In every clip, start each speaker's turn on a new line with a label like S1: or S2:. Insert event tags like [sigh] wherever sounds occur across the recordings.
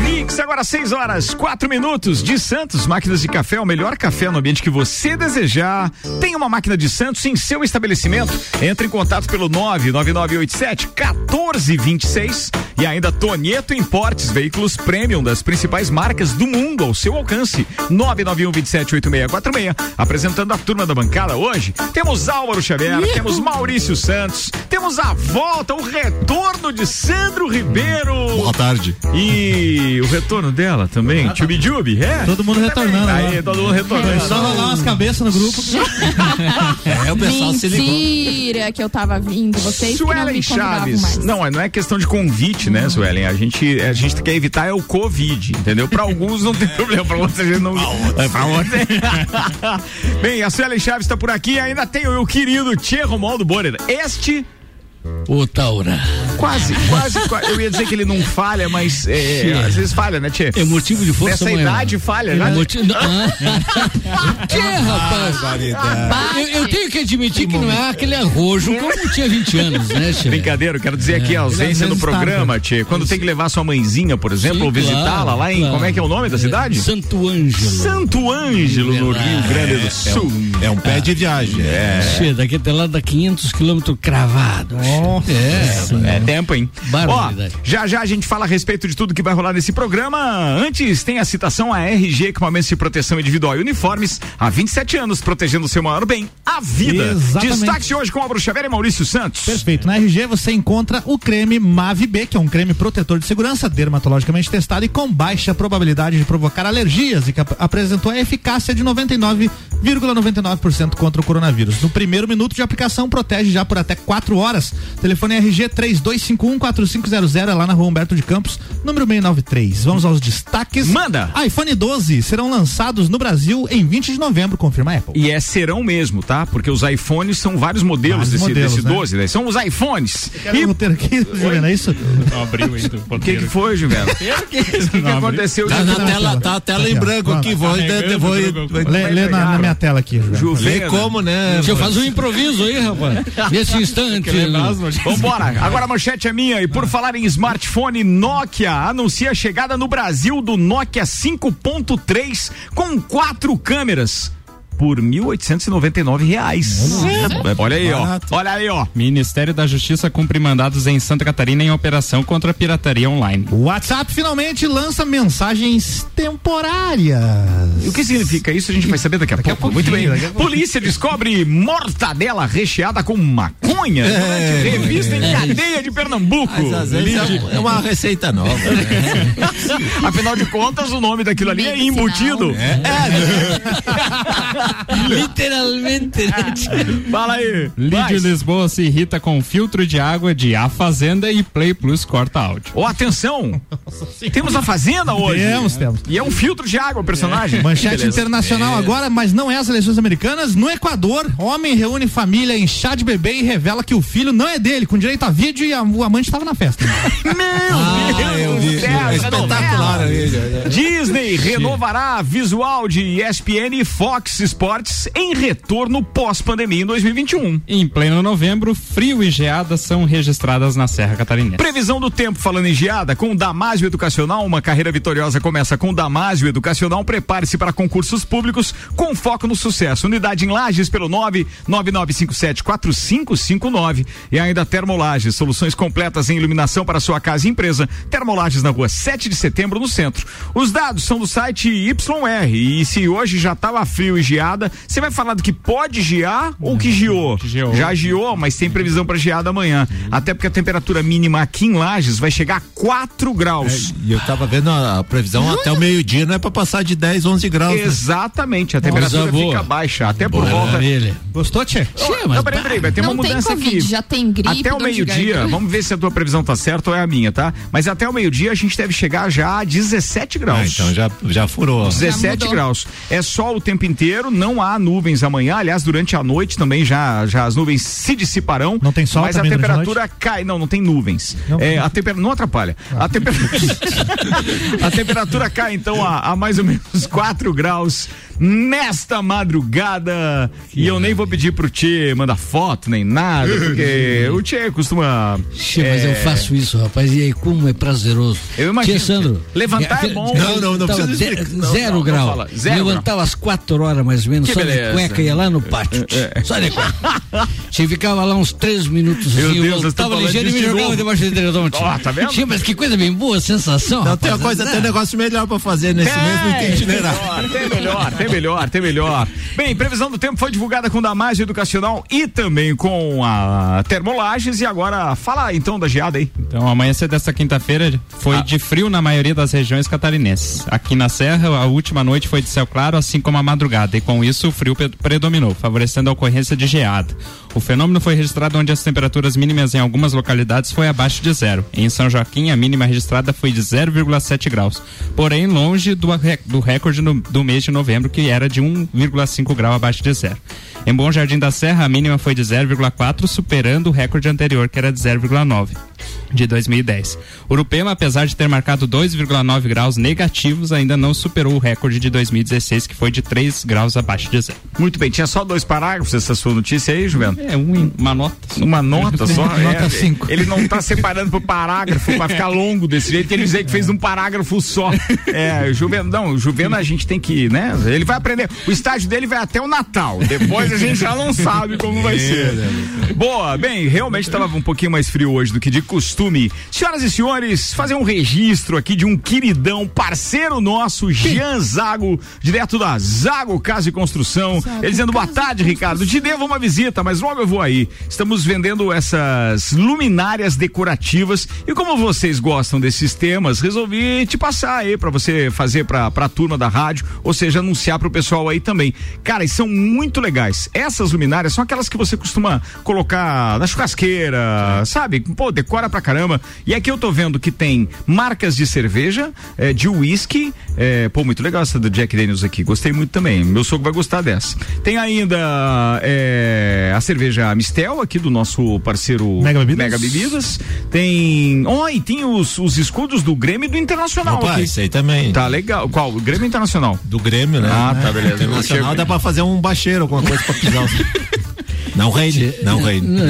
S1: Mix, agora 6 horas, 4 minutos de Santos, máquinas de café, o melhor café no ambiente que você desejar. Tem uma máquina de Santos em seu estabelecimento. Entre em contato pelo 99987 1426 e ainda Tonieto Importes, veículos premium das principais marcas do mundo ao seu alcance. 991 27 8646. Apresentando a turma da bancada hoje, temos Álvaro Xavier, temos Maurício Santos, temos a volta, o retorno de Sandro Ribeiro.
S2: Boa tarde.
S1: E o retorno dela também, ah, Tchubi Jubi, é?
S3: Todo mundo retornando.
S1: Aí, né? todo mundo retornando. É
S3: só rolar umas cabeças no grupo. [laughs]
S4: é, o pessoal Mentira se ligou.
S5: Mentira que eu tava vindo, vocês
S1: Suelen
S5: não
S1: Chaves. Não, não é questão de convite, né, Suelen? A gente, a gente quer evitar é o Covid, entendeu? Pra alguns não tem [laughs] problema, pra outros a gente não... É, pra outros... [laughs] Bem, a Suelen Chaves tá por aqui, ainda tem o meu querido Tchê Romualdo Borer. Este
S4: o Taura.
S1: Quase, quase, quase, Eu ia dizer que ele não falha, mas é, às vezes falha, né, Tchê?
S4: É motivo de força
S1: Nessa maior. idade falha, né?
S4: É motivo... Ah. [laughs] Tchê, rapaz. Eu, eu, tenho que admitir que, que não é aquele arrojo como tinha 20 anos, né, Tchê?
S1: Brincadeira, eu quero dizer aqui a é. ausência no programa, Tchê. Quando tem que levar sua mãezinha, por exemplo, Sim, ou visitá-la claro, lá em. Claro. Como é que é o nome da cidade?
S4: Santo Ângelo.
S1: Santo Ângelo, no Rio Grande do Sul.
S2: É um, é um pé de viagem.
S4: É. Tchê, daqui até lá dá 500 quilômetros cravado.
S1: Nossa. É, é tempo, hein? Ó, já já a gente fala a respeito de tudo que vai rolar nesse programa. Antes tem a citação a RG Equipamentos de Proteção Individual e Uniformes. Há 27 anos protegendo o seu maior bem, a vida. Exatamente. Destaque hoje com a Xavier e Maurício Santos.
S3: Perfeito. Na RG você encontra o creme Mavi B, que é um creme protetor de segurança, dermatologicamente testado e com baixa probabilidade de provocar alergias e que ap apresentou a eficácia de 99,99% ,99 contra o coronavírus. No primeiro minuto de aplicação, protege já por até 4 horas. Telefone RG 32514500 é lá na rua Humberto de Campos, número 693. Vamos aos destaques.
S1: Manda!
S3: iPhone 12 serão lançados no Brasil em 20 de novembro, confirma a Apple.
S1: E é serão mesmo, tá? Porque os iPhones são vários modelos vários desse, modelos, desse né? 12, né? São os iPhones.
S3: E... roteiro aqui, Juliana, é isso?
S1: Não abriu ainda o que, que foi, Juliana? O que, que, [laughs] que aconteceu?
S4: Tá na tela, tá a tela em branco aqui, vou, vou,
S3: Lê na minha tela aqui,
S4: Lê como, né? Deixa eu fazer um improviso aí, rapaz. [laughs] Nesse instante.
S1: Vambora. [laughs] Agora a manchete é minha. E por falar em smartphone, Nokia anuncia a chegada no Brasil do Nokia 5.3 com quatro câmeras por 1.899 reais. É, olha aí, ó. Olha aí, ó.
S6: Ministério da Justiça cumpre mandados em Santa Catarina em operação contra a pirataria online.
S3: O WhatsApp finalmente lança mensagens temporárias.
S1: E o que significa isso? A gente vai saber daqui a daqui pouco. A Muito bem. Polícia descobre mortadela recheada com maconha é, revista é, em cadeia de Pernambuco. Mas,
S4: é, uma receita nova. Né? [laughs]
S1: Afinal de contas, o nome daquilo ali é embutido. É. é. [laughs] [laughs]
S4: Literalmente. Né? [laughs]
S1: Fala aí.
S6: Lídio Lisboa se irrita com filtro de água de A Fazenda e Play Plus corta áudio.
S1: Ô, oh, atenção! [laughs] temos a Fazenda hoje.
S3: Temos, temos.
S1: E é um filtro de água o personagem. É.
S3: Manchete internacional é. agora, mas não é as eleições americanas. No Equador, homem reúne família em chá de bebê e revela que o filho não é dele, com direito a vídeo e a, o amante estava na festa.
S1: Meu ah, Deus do céu! É espetacular. Disney renovará visual de ESPN e Fox Esportes em retorno pós-pandemia em 2021.
S6: Em pleno novembro, frio e geada são registradas na Serra Catarinense.
S1: Previsão do tempo falando em geada, com o Damásio Educacional, uma carreira vitoriosa começa com o Damásio Educacional. Prepare-se para concursos públicos com foco no sucesso. Unidade em Lages pelo 999574559 e ainda Termolages, soluções completas em iluminação para sua casa e empresa. Termolages na rua 7 de setembro, no centro. Os dados são do site YR e se hoje já estava frio e geada. Você vai falar do que pode gear ou que giou? Já giou, mas tem previsão para geada amanhã. Uhum. Até porque a temperatura mínima aqui em Lages vai chegar a 4 graus.
S4: É, e eu tava vendo a previsão uhum. até o meio-dia, não é para passar de 10, 11 graus.
S1: Né? Exatamente, né? a temperatura fica baixa, até boa. por volta.
S3: Maravilha. Gostou, Tchê?
S1: Tchê, mas não, peraí, peraí, vai ter uma mudança
S5: COVID,
S1: aqui.
S5: Já tem gripe.
S1: Até o meio-dia, vamos ver se a tua previsão tá certa ou é a minha, tá? Mas até o meio-dia a gente deve chegar já a 17 graus. Ah,
S4: então já, já furou.
S1: 17 já graus. É sol o tempo inteiro, não há nuvens amanhã. Aliás, durante a noite também já, já as nuvens se dissiparão.
S3: Não tem sol
S1: Mas a
S3: durante a
S1: temperatura cai. Não, não tem nuvens.
S3: Não.
S1: É, a temper... Não atrapalha. A, temper... [laughs] a temperatura cai então a, a mais ou menos 4 graus nesta madrugada. E eu nem vou pedir pro Tchê mandar foto nem nada, [laughs] porque o Tchê costuma.
S4: Che, mas eu faço isso, rapaz, e aí como é prazeroso.
S1: Eu imagino.
S4: Tchê, Sandro.
S1: Levantar é [laughs] bom.
S2: Não, não, não
S4: tava
S2: precisa
S4: de-.
S1: Não,
S4: zero
S1: não, não
S4: grau.
S1: fala. Zero
S4: Levantava às quatro horas mais ou menos,
S1: Que
S4: só de
S1: beleza.
S4: cueca, ia lá no pátio. Só de cueca. Che, ficava lá uns três minutos
S1: Meu
S4: assim,
S1: Deus,
S4: eu ligeiro e me
S1: de
S4: jogava
S1: novo.
S4: debaixo do edredom.
S1: Ó, tá vendo?
S4: Che, mas que coisa bem boa, sensação.
S2: Não, tem uma
S4: rapaz.
S2: coisa, tem um negócio melhor pra fazer nesse mesmo itinerário.
S1: melhor, tem melhor, tem melhor, tem melhor. Bem, previsão do tempo foi divulgada com Damásio Educacional e também com a Termolages. E agora, fala então da geada aí.
S6: Então, amanhecer desta quinta-feira foi
S1: Ah.
S6: de frio na maioria das regiões catarinenses. Aqui na Serra, a última noite foi de céu claro, assim como a madrugada, e com isso o frio predominou, favorecendo a ocorrência de geada. O fenômeno foi registrado onde as temperaturas mínimas em algumas localidades foi abaixo de zero. Em São Joaquim, a mínima registrada foi de 0,7 graus, porém longe do, do recorde no- do mês de novembro, que era de 1,5 grau abaixo de zero. Em Bom Jardim da Serra, a mínima foi de 0,4, superando o recorde anterior, que era de 0,9 de 2010. Urupema, apesar de ter marcado 2,9 graus negativos, ainda não superou o recorde de 2016, que foi de 3 graus abaixo de zero.
S1: Muito bem, tinha só dois parágrafos essa sua notícia aí, Juventus?
S6: É um, uma nota.
S1: Uma nota só.
S3: Nota [laughs]
S1: é,
S3: cinco.
S1: Ele não tá separando por parágrafo pra ficar longo desse jeito. Ele dizer que fez um parágrafo só. É, Juvena, não, Juvena a gente tem que, né? Ele vai aprender. O estágio dele vai até o Natal. Depois a gente já não sabe como vai ser. Boa, bem, realmente tava um pouquinho mais frio hoje do que de costume. Senhoras e senhores, fazer um registro aqui de um queridão, parceiro nosso, Jean Zago, direto da Zago Casa e Construção. Ele dizendo boa tarde, Ricardo. Te devo uma visita, mas logo eu vou aí. Estamos vendendo essas luminárias decorativas e como vocês gostam desses temas, resolvi te passar aí pra você fazer pra, pra turma da rádio, ou seja, anunciar pro pessoal aí também. Cara, e são muito legais. Essas luminárias são aquelas que você costuma colocar na churrasqueira, sabe? Pô, decora pra caramba. E aqui eu tô vendo que tem marcas de cerveja, eh, de uísque, eh, pô, muito legal essa do Jack Daniels aqui, gostei muito também. Meu sogro vai gostar dessa. Tem ainda eh, a cerveja Mistel aqui do nosso parceiro
S3: Mega Bebidas.
S1: Mega Bebidas. Tem, ó, e tem os, os escudos do Grêmio e do Internacional
S2: Opa,
S1: aqui.
S2: isso aí também.
S1: Tá legal. Qual? O Grêmio Internacional.
S2: Do Grêmio, né?
S1: Ah, tá, beleza.
S2: Internacional dá pra fazer um bacheiro, alguma coisa pra pisar. [laughs] Não reine, não reine. [laughs]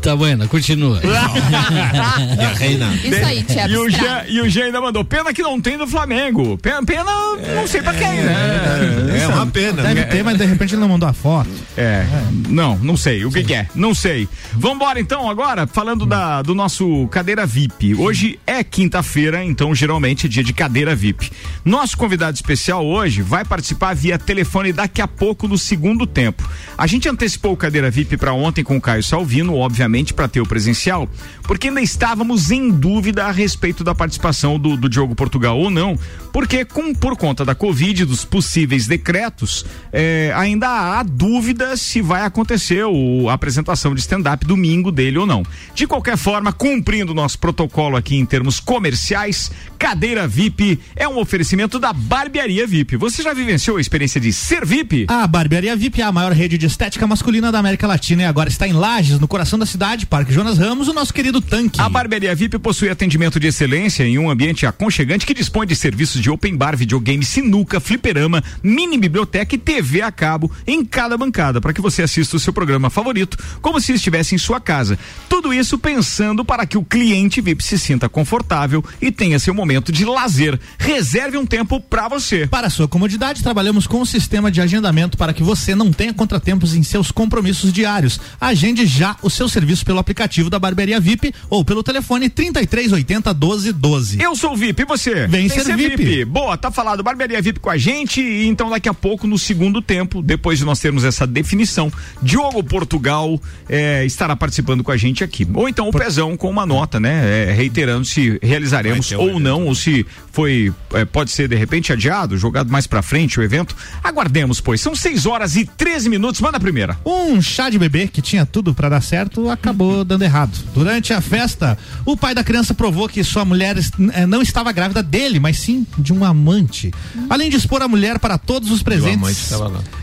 S4: Tá bueno, continua. [laughs]
S2: Minha reina.
S5: Isso aí, Tia
S1: E o, Jean, ainda mandou, pena que não tem do Flamengo. Pena, pena não sei pra quem, né?
S2: É uma pena.
S3: Deve
S2: né?
S3: ter, mas de repente ele não mandou a foto.
S1: É, não, não sei. O que, que é? Não sei. Vambora então agora, falando da, do nosso cadeira VIP. Hoje é quinta-feira, então geralmente é dia de cadeira VIP. Nosso convidado especial hoje vai participar via telefone daqui a pouco no segundo tempo. A gente antecipou o cadeira VIP para ontem com o Caio Salvino, obviamente para ter o presencial, porque ainda estávamos em dúvida a respeito da participação do, do Diogo Portugal ou não, porque com, por conta da Covid, dos possíveis decretos, eh, ainda há dúvida se vai acontecer o, a apresentação de stand-up domingo dele ou não. De qualquer forma, cumprindo nosso protocolo aqui em termos comerciais, cadeira VIP é um oferecimento da Barbearia VIP. Você já vivenciou a experiência de ser VIP?
S3: A Barbearia VIP é a maior rede de estética masculina da América Latina e agora está em Lages, no coração da cidade, Parque Jonas Ramos, o nosso querido tanque.
S1: A Barbearia VIP possui atendimento de excelência em um ambiente aconchegante que dispõe de serviços de open bar, videogame, sinuca, fliperama, mini biblioteca e TV a cabo em cada bancada para que você assista o seu programa favorito como se estivesse em sua casa. Tudo isso pensando para que o cliente VIP se sinta confortável e tenha seu momento de lazer. Reserve um tempo para você.
S3: Para sua comodidade, trabalhamos com um sistema de agendamento para que você não tenha contratempos em seus compromissos diários. Agende já o seu serviço pelo aplicativo da Barbearia VIP ou pelo telefone 3380 1212.
S1: Eu sou o VIP, e você?
S3: Vem
S1: Tem
S3: ser VIP.
S1: Boa, tá falado, Barbearia VIP com a gente e então daqui a pouco, no segundo tempo, depois de nós termos essa definição, Diogo Portugal eh, estará participando com a gente aqui. Ou então o Pezão com uma nota, né? eh, reiterando se realizaremos ou não, ou se foi, eh, pode ser de repente adiado, jogado mais pra frente o evento. Aguardemos, pois. São 6 horas e 13 minutos. Manda a primeira.
S3: Um chá de bebê, que tinha tudo para dar certo, acabou dando errado. Durante a festa, o pai da criança provou que sua mulher eh, não estava grávida dele, mas sim de um amante. Além de expor a mulher para todos os presentes,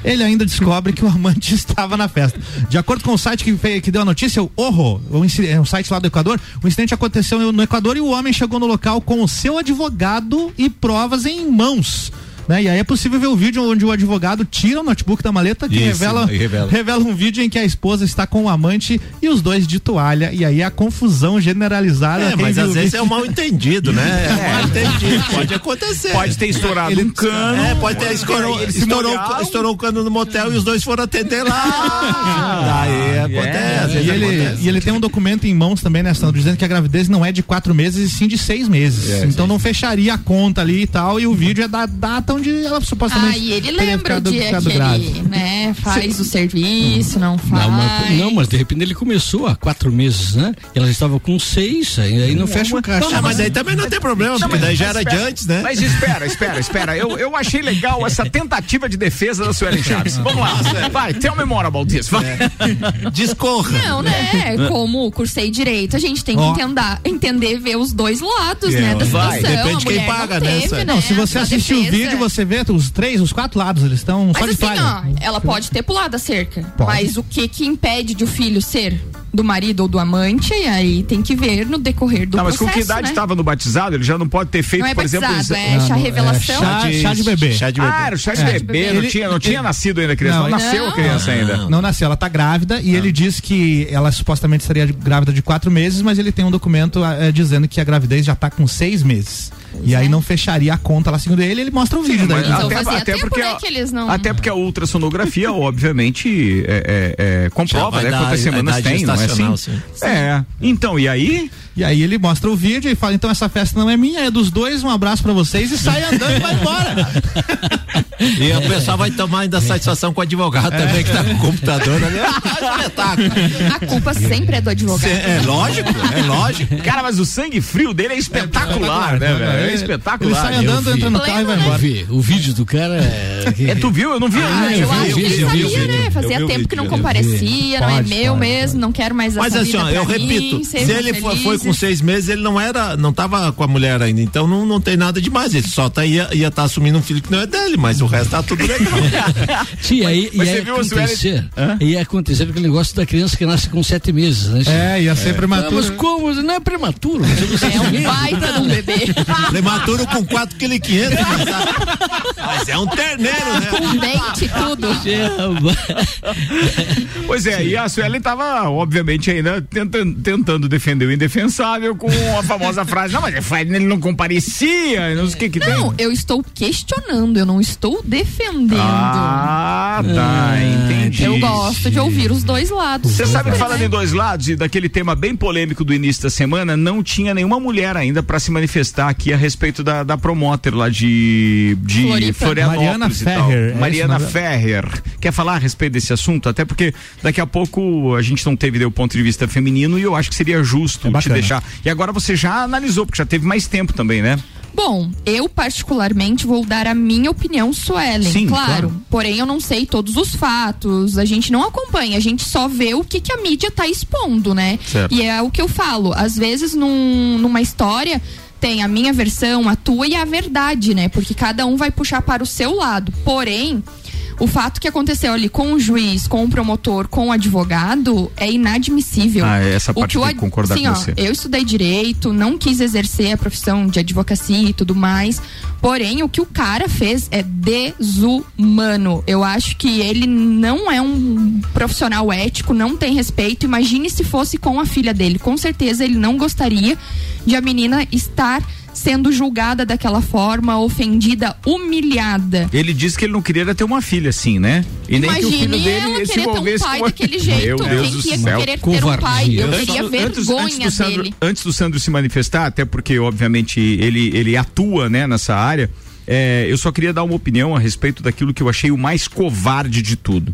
S3: ele ainda descobre que o amante [laughs] estava na festa. De acordo com o site que, que deu a notícia, o Orro, é um site lá do Equador, o incidente aconteceu no Equador e o homem chegou no local com o seu advogado e provas em mãos. Né? E aí é possível ver o vídeo onde o advogado tira o notebook da maleta que
S2: Isso,
S3: revela,
S2: e revela.
S3: revela um vídeo em que a esposa está com o amante e os dois de toalha. E aí a confusão generalizada.
S2: É, mas às
S3: o
S2: vezes é um mal entendido, né? [laughs] É mal entendido. Pode acontecer.
S1: Pode ter estourado
S3: Ele-
S1: um cano.
S2: É, pode ter estourou,
S1: Eles se
S2: estourou, estourou o cano no motel e os dois foram atender lá. Daí acontece. às
S3: E ele,
S2: acontece.
S3: e ele tem um documento em mãos também, né, Sandro, dizendo que a gravidez não é de quatro meses e sim de seis meses.
S2: É,
S3: então não fecharia a conta ali e tal. E o vídeo é da data onde ela supostamente.
S5: Ah, e ele lembra o dia que
S3: grave.
S5: ele, né, faz o serviço, não faz.
S4: Não mas, não, mas de repente ele começou há quatro meses, né? E ela estava com seis, aí aí não fecha o caixa.
S2: Ah, mas aí também não tem problema, porque daí já era de
S1: espera,
S2: antes, né?
S1: Mas espera, espera, espera. Eu, eu achei legal essa tentativa de defesa da Suelen Chaves. Vamos lá. Vai, tell me more about this. Vai.
S2: Discorra.
S5: Não, né? Como cursei direito, a gente tem que
S3: Ó.
S5: entender, entender ver os dois lados,
S2: É,
S5: né? Da
S2: vai,
S5: situação.
S2: depende de quem paga,
S5: não
S2: né,
S5: teve, né?
S3: Não, se você
S5: a
S3: assistir o vídeo, você vê os três, os quatro lados, eles estão só
S5: Mas
S3: de
S5: assim, ó, ela pode ter pulado a cerca.
S3: Pode.
S5: Mas o que que impede de o filho ser do marido ou do amante? E aí tem que ver no decorrer do
S1: Não, mas
S5: processo,
S1: com que idade
S5: né?
S1: estava no batizado? Ele já não pode ter feito,
S5: Não é
S1: por exemplo.
S5: batizado,
S1: eles-
S5: é chá
S3: Não,
S5: revelação.
S3: é chá, chá de bebê.
S2: Chá de bebê.
S1: Ah, era o chá de
S5: É.
S1: bebê, não
S3: Ele-
S1: tinha, não tinha nascido ainda a criança. Não,
S3: Não,
S1: nasceu a
S5: não.
S1: criança ainda.
S3: Não nasceu, ela tá grávida e ele diz que ela supostamente estaria de- grávida de quatro meses, mas ele tem um documento eh, dizendo que a gravidez já tá com seis meses. E aí não fecharia a conta lá, segundo ele, ele mostra o vídeo daí.
S1: mas
S5: Então
S1: até, até porque,
S5: né,
S1: a-
S5: não-
S1: até porque a ultrassonografia, [laughs] obviamente, é, é, é, comprova, né? Quantas
S2: a
S1: semanas tem, não é assim?
S2: sim.
S1: É. Então, e aí?
S3: E aí ele mostra o vídeo e fala, então essa festa não é minha, é dos dois, um abraço pra vocês e sai andando e vai embora. [laughs]
S2: E o pessoal vai tomar ainda satisfação com o advogado também, que tá com o computador ali. [laughs] Ah, espetáculo.
S5: A culpa sempre é do advogado.
S2: É lógico, é lógico.
S1: Cara, mas o sangue frio dele é espetacular, né, velho? É
S3: Ele
S1: espetacular.
S3: sai andando, entra no carro e vai embora.
S4: Vi, o vídeo do cara é.
S1: É, tu viu? Eu não vi
S5: Ah, eu
S4: vi,
S5: acho
S4: eu
S5: que
S4: vi,
S5: ele
S4: eu
S5: sabia,
S4: vi.
S5: né? Fazia tempo
S2: vídeo,
S5: que não comparecia, não é meu mesmo, não quero mais essa
S2: Mas assim, ó, eu repito, se ele foi, foi com seis meses, ele não era, não tava com a mulher ainda, então não, não tem nada demais, ele só tá, ia estar tá assumindo um filho que não é dele, mas o resto tá tudo legal. [laughs]
S4: Aí
S1: mas
S4: ia
S1: você viu a Sueli-
S4: acontecer.
S1: Hã?
S4: Ia acontecer aquele negócio da criança que nasce com sete meses, né?
S3: É, ia ser
S4: Ah,
S3: prematuro.
S4: mas como? Não é prematuro. Você
S5: É um baita de um bebê. [laughs]
S2: Prematuro com 4 kg 500, mas é um terneiro, né?
S5: Com dente e tudo.
S1: Pois é, e a Suelen tava, obviamente, ainda tentando, tentando defender o indefensável com a famosa [laughs] frase, não, mas ele não comparecia, não sei o que que
S5: Não,
S1: tem.
S5: eu estou questionando, eu não estou defendendo.
S1: Ah, tá, entendi.
S5: eu gosto de ouvir os dois lados.
S1: Você sabe que falando em dois lados e daquele tema bem polêmico do início da semana, não tinha nenhuma mulher ainda para se manifestar aqui a respeito da, da promoter lá de, de
S5: Floripa.
S1: Florianópolis
S3: Mariana. Ferrer, é
S1: Mariana
S3: esse o nome
S1: Ferrer. Quer falar a respeito desse assunto? Até porque daqui a pouco a gente não teve o ponto de vista feminino e eu acho que seria justo
S3: É
S1: te
S3: bacana.
S1: E agora você já analisou, porque já teve mais tempo também, né?
S5: Bom, eu particularmente vou dar a minha opinião, Suelen,
S1: Sim,
S5: claro.
S1: claro.
S5: Porém, eu não sei todos os fatos, a gente não acompanha, a gente só vê o que, que a mídia tá expondo, né?
S1: Certo.
S5: E é o que eu falo, às vezes num- numa história tem a minha versão, a tua e a verdade, né? Porque cada um vai puxar para o seu lado. Porém, o fato que aconteceu ali com o juiz, com o promotor, com o advogado é inadmissível.
S1: Ah, essa parte
S5: o
S1: eu
S5: que
S1: que concordar
S5: sim,
S1: com
S5: ó,
S1: você.
S5: eu estudei direito, não quis exercer a profissão de advocacia e tudo mais. Porém, o que o cara fez é desumano. Eu acho que ele não é um profissional ético, não tem respeito. Imagine se fosse com a filha dele. Com certeza ele não gostaria de a menina estar sendo julgada daquela forma, ofendida, humilhada.
S1: Ele disse que ele não queria ter uma filha assim, né? E nem que o filho
S5: Imagine
S1: dele se
S5: querer ter um
S1: envolvesse
S5: pai
S1: com
S5: daquele jeito.
S1: Meu Deus
S5: Quem
S1: do céu.
S5: querer ter um pai?
S4: Covardia.
S5: Eu teria
S1: Antes-
S5: vergonha
S1: antes do Sandro,
S5: dele.
S1: Antes do Sandro se manifestar, até porque, obviamente, ele, ele atua né, nessa área, é, eu só queria dar uma opinião a respeito daquilo que eu achei o mais covarde de tudo.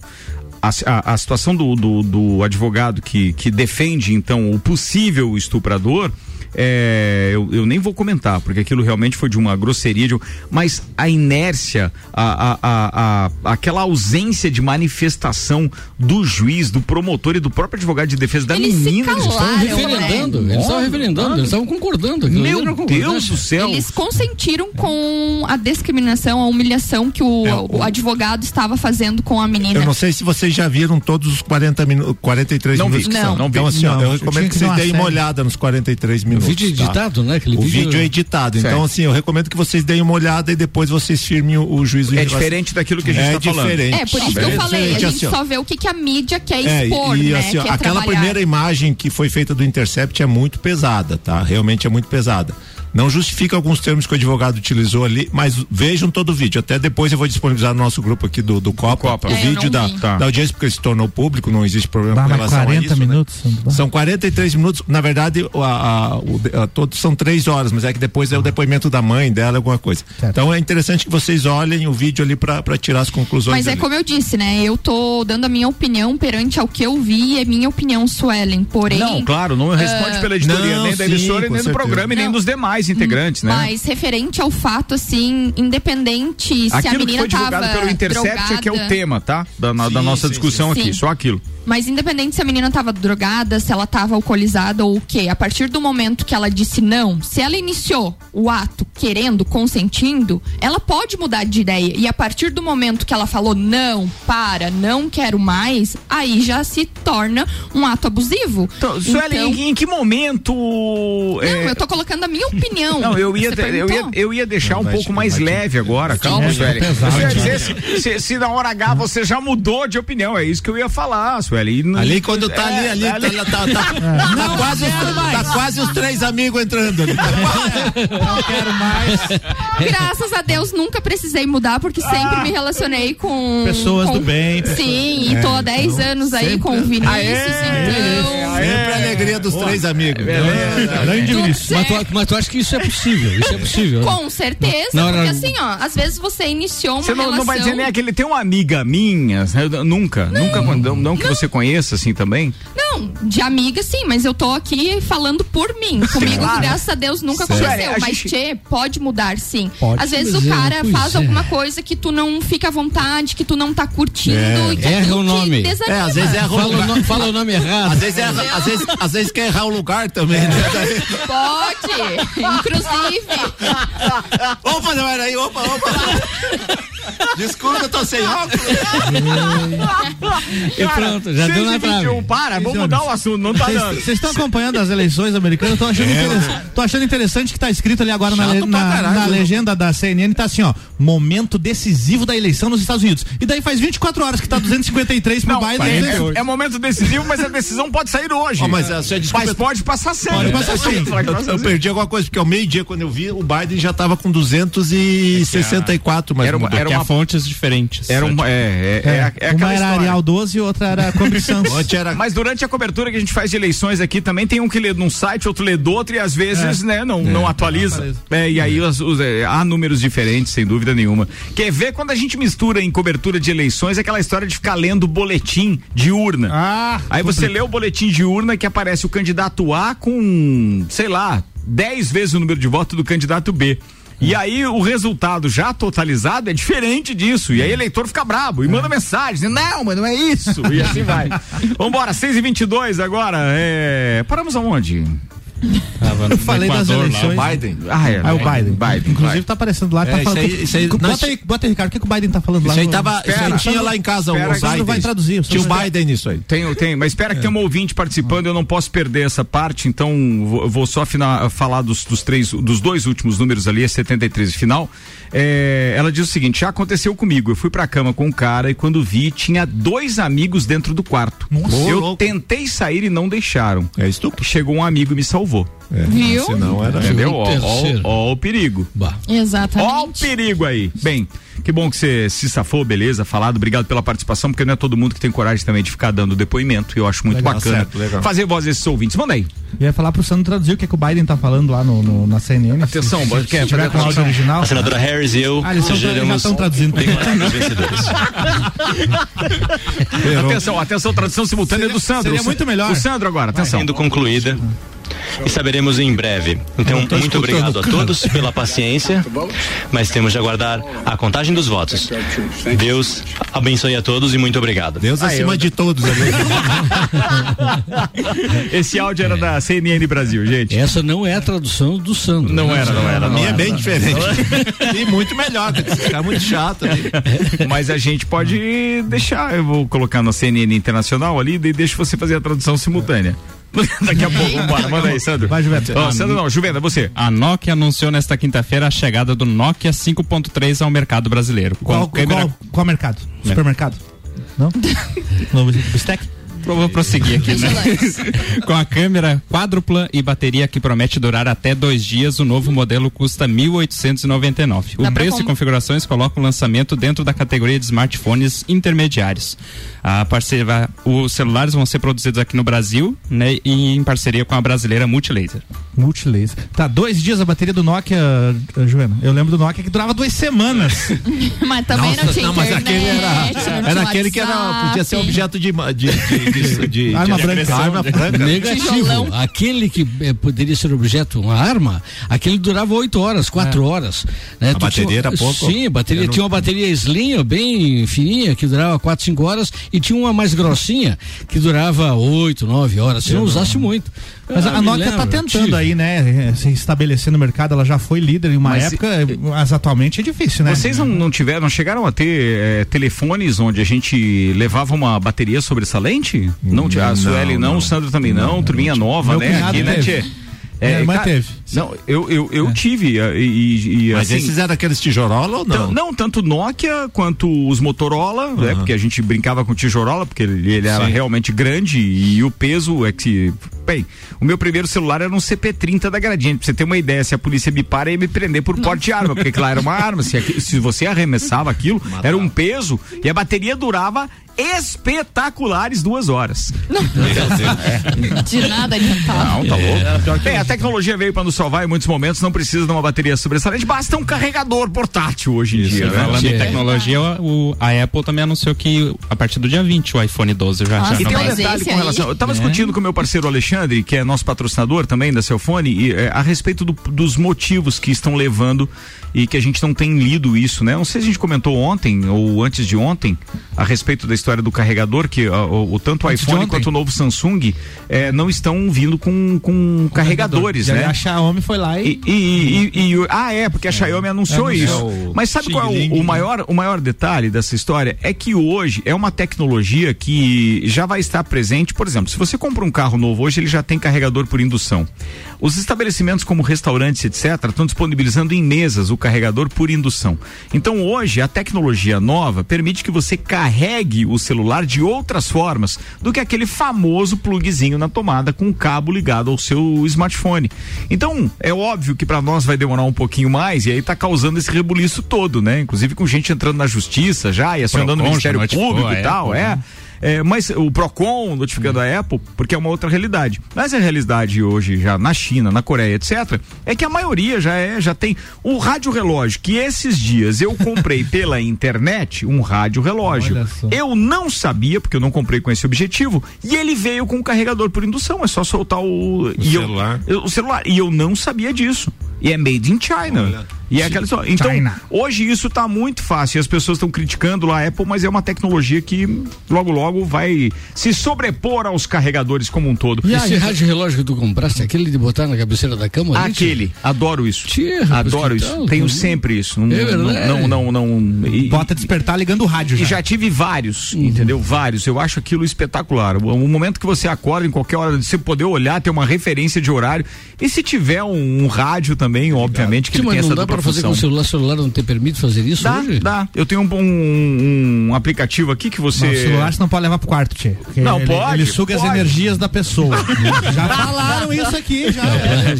S1: A, a- a situação do, do, do advogado que, que defende, então, o possível estuprador. É, eu, eu nem vou comentar, porque aquilo realmente foi de uma grosseria, de mas a inércia, a, a, a, a- aquela ausência de manifestação do juiz, do promotor e do próprio advogado de defesa da
S5: Eles se
S1: menina. eles
S5: calaram,
S1: estavam
S4: Referendando,
S5: né?
S4: eles estavam referendando, eles estavam concordando.
S1: Meu Deus do céu.
S5: Eles consentiram com a discriminação, a humilhação que o,
S2: É,
S5: o
S2: o-
S5: advogado estava fazendo com a menina.
S2: Eu não sei se vocês já viram todos os 40 minutos, 43
S1: Não vi,
S2: minutos que
S5: não.
S2: são.
S1: não vi.
S2: Então, assim, ó,
S3: Não,
S2: eu
S3: eu
S2: recomendo que
S3: que
S2: vocês deem uma olhada nos 43 minutos.
S4: Vídeo
S2: tá?
S4: editado, né? Aquele
S2: o
S4: vídeo-
S2: vídeo é editado.
S1: Certo.
S2: Então, assim, eu recomendo que vocês deem uma olhada e depois vocês firmem o, o juízo.
S1: É diferente daquilo que a gente
S2: é
S1: está falando.
S2: diferente.
S5: É, por isso que eu falei, a gente
S2: assim,
S5: só vê o que, que a mídia quer
S2: É,
S5: expor,
S2: e
S5: né?
S2: assim, ó, aquela
S5: trabalhar.
S2: primeira imagem que foi feita do Intercept é muito pesada, tá? Realmente é muito pesada. Não justifica alguns termos que o advogado utilizou ali, mas vejam todo o vídeo. Até depois eu vou disponibilizar no nosso grupo aqui do, do Copa,
S1: Copa.
S2: o
S5: É,
S2: vídeo
S5: não
S2: da.
S1: Tá.
S2: da audiência, porque se tornou público, não existe problema
S3: Bah,
S2: com relação
S3: 40
S2: a isso. né?
S3: minutos.
S2: São 43 minutos, na verdade, a, a, o, a, todos são três horas, mas é que depois é o depoimento da mãe dela, alguma coisa.
S3: Certo.
S2: Então é interessante que vocês olhem o vídeo ali para tirar as conclusões.
S5: Mas é
S2: ali.
S5: como eu disse, né? Eu tô dando a minha opinião perante ao que eu vi, é minha opinião, Suelen. Porém.
S1: Não, claro, não responde pela editoria,
S2: Não,
S1: nem da
S2: sim,
S1: emissora,
S2: com
S1: nem do
S2: certeza.
S1: programa, e nem
S5: Não.
S1: dos demais integrantes, né?
S5: Mas referente ao fato, assim, independente se a
S1: Aquilo que
S5: menina
S1: foi divulgado
S5: tava
S1: pelo Intercept
S5: drogada,
S1: é que é o tema, tá? Da, na- da
S2: Sim,
S1: nossa
S2: sim,
S1: discussão
S5: sim.
S1: aqui,
S5: Sim.
S1: só aquilo.
S5: Mas independente se a menina tava drogada, se ela tava alcoolizada ou o quê, a partir do momento que ela disse não, se ela iniciou o ato querendo, consentindo, ela pode mudar de ideia. E a partir do momento que ela falou não, para, não quero mais, aí já se torna um ato abusivo.
S1: Então, Sueli, em, em que momento.
S5: Não,
S1: é,
S5: eu tô colocando a minha opinião.
S1: Não, eu ia,
S5: Você
S1: eu ia, eu ia deixar
S2: Não,
S1: um pouco mais leve agora, calma,
S3: É,
S1: Sueli.
S3: né?
S1: se, se- se na hora H você já mudou de opinião, é isso que eu ia falar, Sueli. Não-
S2: Ali quando tá
S1: É,
S2: ali, ali,
S1: ali-
S2: tá, tá, [laughs] tá, tá quase, os, tá quase os três amigos entrando ali. [laughs]
S3: Não quero mais.
S5: Graças a Deus nunca precisei mudar, porque sempre me relacionei com.
S3: Pessoas
S5: com-
S3: do bem, pessoas-
S5: Sim, e tô há 10 anos aí com o Vinícius,
S1: Aê!
S5: então.
S2: Sempre a alegria dos três amigos.
S3: Grande
S5: Tudo
S3: Vinícius.
S4: Mas tu,
S5: certo.
S4: mas tu acha que isso é possível? Isso é possível. né?
S5: Com certeza,
S4: Não, não,
S5: porque
S4: não.
S5: assim, ó, às vezes você iniciou uma
S1: Você não,
S5: relação.
S1: não vai dizer nem aquele. Tem uma amiga minha, eu- nunca, nunca, não, não que você conheça assim também.
S5: Não, de amiga sim, mas eu tô aqui falando por mim. Comigo,
S1: claro.
S5: graças a Deus, nunca
S1: Sério,
S5: aconteceu. Mas,
S1: gente-
S5: Tchê, pode mudar sim.
S3: Pode.
S5: Às vezes
S4: Pois
S5: o
S4: é,
S5: cara faz
S4: é.
S5: alguma coisa que tu não fica à vontade, que tu não tá curtindo e que
S4: Erra o nome.
S2: É, às vezes erra o
S4: Fala, o no- fala o nome errado.
S2: Às vezes, erra, às, vezes, às vezes quer errar o lugar também, né? [laughs]
S5: Pode, inclusive.
S2: Opa, não era aí, opa, opa. [laughs] Desculpa, eu tô sem óculos.
S4: E pronto, já deu na
S1: 6 21,
S4: trave.
S1: para, vamos mudar o assunto, não tá dando.
S3: Vocês estão acompanhando as eleições americanas? Tô achando, interessa- tô achando interessante que tá escrito ali agora na, na-
S2: caralho,
S3: na
S2: né?
S3: legenda da CNN, tá assim, ó, momento decisivo da eleição nos Estados Unidos. E daí faz 24 horas que tá 253 pro
S1: Não,
S3: Biden.
S1: é, é momento decisivo, mas a decisão pode sair hoje.
S2: Ó, mas, senhora, desculpa,
S1: Mas pode passar sério.
S3: Pode passar sim.
S1: Pode
S2: Eu, eu perdi alguma coisa, porque ao meio-dia, quando eu vi, o Biden já tava com 264, mas
S1: Era
S2: mudou.
S1: era
S6: que
S1: uma-
S6: fontes diferentes.
S1: Era uma, é, é, é, é
S3: uma era
S1: história.
S3: Arial 12 e outra era.
S2: Ontem [laughs] era
S1: Mas durante a cobertura que a gente faz de eleições aqui, também tem um que lê num site, outro lê do outro, e às vezes, né, não, não atualiza. É, e aí os- os- é, há números diferentes, sem dúvida nenhuma. Quer ver quando a gente mistura em cobertura de eleições aquela história de ficar lendo boletim de urna.
S3: Ah,
S1: Aí você lê o boletim de urna que aparece o candidato A com, sei lá, 10 vezes o número de voto do candidato B. E aí o resultado já totalizado é diferente disso. E aí o eleitor fica brabo e manda mensagem, dizendo, não, mas não é isso. E assim vai. [laughs] Vambora, 6 e 22 agora. É... Paramos aonde?
S6: Tava no
S3: Eu falei das
S6: Equador, lá.
S3: eleições.
S2: Biden.
S1: Ah, é.
S3: Ah, o Biden.
S1: Biden.
S3: Inclusive
S1: vai.
S3: tá aparecendo lá.
S2: É,
S3: tá
S2: isso
S3: falando,
S2: aí- isso aí-
S3: bota,
S2: nós-
S3: aí, bota aí, Ricardo, o que, que o Biden tá falando lá?
S2: Isso aí tava, isso
S1: Espera.
S2: aí tinha lá em casa
S1: Espera,
S2: o
S1: o Sandro
S2: Biden.
S3: vai traduzir, o
S2: Tinha o Biden nisso aí.
S1: Tem, tem, mas espera que tem um ouvinte participando, eu não posso perder essa parte, então vou, vou só afinar- falar dos, dos três, dos dois últimos números ali, é 73 e final. É, ela diz o seguinte: já aconteceu comigo. Eu fui pra cama com um cara e quando vi, tinha dois amigos dentro do quarto. eu
S2: louco.
S1: tentei sair e não deixaram.
S2: É estupro.
S1: Chegou um amigo e me salvou.
S2: É,
S5: Viu?
S2: Senão era.
S1: Entendeu? Ó, ó, ó o perigo.
S4: Bah.
S1: Ó o
S5: Exatamente.
S1: perigo aí. Bem, que bom que você se safou, beleza, falado. Obrigado pela participação, porque não é todo mundo que tem coragem também de ficar dando depoimento. Eu acho muito
S2: Legal,
S1: bacana
S2: certo, legal.
S1: fazer voz desses ouvintes. Manda aí.
S3: Eu ia falar pro Sandro traduzir o que, que o Biden tá falando lá no, no- na CNN.
S1: Atenção,
S3: se, se,
S1: quer
S3: se tiver com
S1: a
S3: áudio original.
S7: A senadora Harris e eu
S3: Ah, eles estão traduzindo. [laughs]
S1: Atenção, atenção, tradução simultânea
S3: Seria-
S1: do Sandro.
S3: seria muito melhor.
S1: O Sandro agora, atenção.
S7: Sendo concluída e saberemos em breve. Então, muito
S2: escutando,
S7: obrigado a todos pela paciência, [laughs] mas temos de aguardar a contagem dos votos. Deus abençoe a todos e muito obrigado.
S2: Deus acima de todos. [laughs]
S1: Esse áudio era da CNN Brasil, gente.
S4: Essa não é a tradução do Sandro.
S1: Não
S4: né?
S1: era, não era.
S2: A
S1: Não
S2: minha é
S1: era.
S2: bem diferente. [laughs] e muito melhor, que esse cara é muito chato ali.
S1: Mas a gente pode deixar, eu vou colocar na CNN Internacional ali e deixa você fazer a tradução simultânea. [laughs] Daqui a pouco, vambora, manda aí, Sandro.
S3: Vai, Juventus.
S1: Ó, Sandro não, Juvena, você.
S6: A Nokia anunciou nesta quinta-feira a chegada do Nokia 5.3 ao mercado brasileiro. Com
S3: Qual,
S6: câmera.
S3: qual, qual mercado? Supermercado? Não? [laughs] No Bistec?
S6: Vou prosseguir aqui, né? [laughs] Com a câmera quádrupla e bateria que promete durar até dois dias, o novo modelo custa 1.899. O
S5: Dá
S6: preço e configurações colocam o lançamento dentro da categoria de smartphones intermediários. A parceria, os celulares vão ser produzidos aqui no Brasil, né? E em parceria com a brasileira Multilaser.
S3: Multilaser. Tá, dois dias a bateria do Nokia, eh, Juliano. Eu lembro do Nokia que durava duas semanas. [laughs]
S5: Mas também não tinha
S2: não, mas
S5: internet,
S2: aquele era, era aquele que era, podia ser objeto de, de, de, de, de-
S3: Arma
S2: de
S3: branca.
S2: Arma branca.
S4: Negativo.
S5: Tijolão.
S4: Aquele que eh, poderia ser objeto, uma arma, aquele durava 8 horas, 4 horas. Né?
S2: A
S4: Tu
S2: bateria
S4: tinha-
S2: era pouco?
S4: Sim, bateria
S2: Eu não-
S4: tinha uma bateria slim, bem fininha, que durava 4, 5 horas, e tinha uma mais grossinha, que durava 8, 9 horas, se não usasse muito.
S3: Mas
S4: Ah,
S3: a Nokia tá
S4: lembro,
S3: tentando
S4: tive.
S3: aí, né? Se estabelecer no mercado, ela já foi líder em uma
S1: Mas
S3: época, mas atualmente é difícil, né?
S1: Vocês não, não tiveram, não chegaram a ter eh, telefones onde a gente levava uma bateria sobressalente? Não, tinha- a
S2: Não,
S1: Sueli não,
S2: não.
S1: o Sandro também não, turminha nova, né? Aqui, né. Tchê?
S3: Minha irmã
S1: cara,
S3: teve.
S1: Não, eu, eu, eu tive eh, e, e, e,
S2: Mas
S1: assim,
S2: esses eram aqueles tijorola ou não?
S1: não, tanto Nokia quanto os Motorola, né? Porque a gente brincava com tijorola, porque ele, ele era realmente grande e o peso é que. Bem, o meu primeiro celular era um CP30 da Gradiente. Pra você ter uma ideia, se a polícia me para, ia me prender por porte de arma, porque lá era uma arma. Se, aqui- se você arremessava aquilo, era um peso e a bateria durava espetaculares duas horas. [laughs]
S5: De nada.
S1: Não, tá louco. Bem, a tecnologia veio para nos salvar em muitos momentos, não precisa de uma bateria sobressalente, basta um carregador portátil hoje em dia. né?
S6: Falando em
S4: É.
S6: tecnologia, o, a Apple também anunciou que a partir do dia 20 o iPhone 12 já,
S5: Nossa,
S6: já
S1: E tem um detalhe com relação. Eu tava discutindo com o meu parceiro Alexandre, que é nosso patrocinador também da Celfone, e, é, a respeito do- dos motivos que estão levando e que a gente não tem lido isso, né? Não sei se a gente comentou ontem ou antes de ontem a respeito da história do carregador, que ó, o, o tanto o iPhone quanto o novo Samsung é, não estão vindo com, com carregadores, né?
S3: A Xiaomi foi lá e.
S1: E, e- e- ah, é, porque a Xiaomi anunciou
S3: É,
S1: isso.
S2: o
S1: Mas sabe qual é o, o maior, o maior detalhe dessa história? É que hoje é uma tecnologia que já vai estar presente. Por exemplo, se você compra um carro novo hoje, ele já tem carregador por indução. Os estabelecimentos como restaurantes, etc., estão disponibilizando em mesas o carregador por indução. Então hoje a tecnologia nova permite que você carregue o celular de outras formas do que aquele famoso plugzinho na tomada com o cabo ligado ao seu smartphone. Então é óbvio que para nós vai demorar um pouquinho mais e aí tá causando esse rebuliço todo, né? Inclusive com gente entrando na justiça já e acionando o Ministério Público e tal,
S6: Apple,
S1: é. É, mas o Procon notificando a Apple, porque é uma outra realidade. Mas a realidade hoje, já na China, na Coreia, etc., é que a maioria já é, já tem o rádio relógio, que esses dias eu comprei [laughs] pela internet um rádio relógio. Eu não sabia, porque eu não comprei com esse objetivo, e ele veio com um carregador por indução. É só soltar o, eu-
S2: celular.
S1: eu- o celular. E eu não sabia disso. E é made in China.
S2: Olha.
S1: E é aquela. Então,
S3: China.
S1: hoje isso tá muito fácil. E as pessoas estão criticando lá a Apple, mas é uma tecnologia que logo, logo vai se sobrepor aos carregadores como um todo.
S4: E esse rádio relógio que tu compraste, aquele de botar na cabeceira da cama? ali?
S1: Aquele, adoro isso.
S4: Rapaz,
S1: adoro isso.
S4: tal?
S1: Tenho sempre isso. Não,
S4: É verdade.
S1: não, não, não, não- e-
S3: Bota despertar ligando o rádio
S1: E
S3: já.
S1: já tive vários,
S4: Uhum.
S1: entendeu? Vários. Eu acho aquilo espetacular. O, o momento que você acorda em qualquer hora, você poder olhar, ter uma referência de horário. E se tiver um, um rádio também, obviamente, que
S4: Sim,
S1: ele
S4: mas
S1: tem
S4: não
S1: essa
S4: dá
S1: dupla
S4: pra fazer com o celular, celular não te permite fazer isso
S1: Dá,
S4: hoje?
S1: dá. Eu tenho um, um- um aplicativo aqui que você.
S3: Mas o celular você não pode levar pro quarto, Tchê.
S1: Não,
S3: ele,
S1: pode,
S3: Ele suga as
S1: pode.
S3: energias da pessoa. [laughs] já falaram isso aqui, já.
S4: É,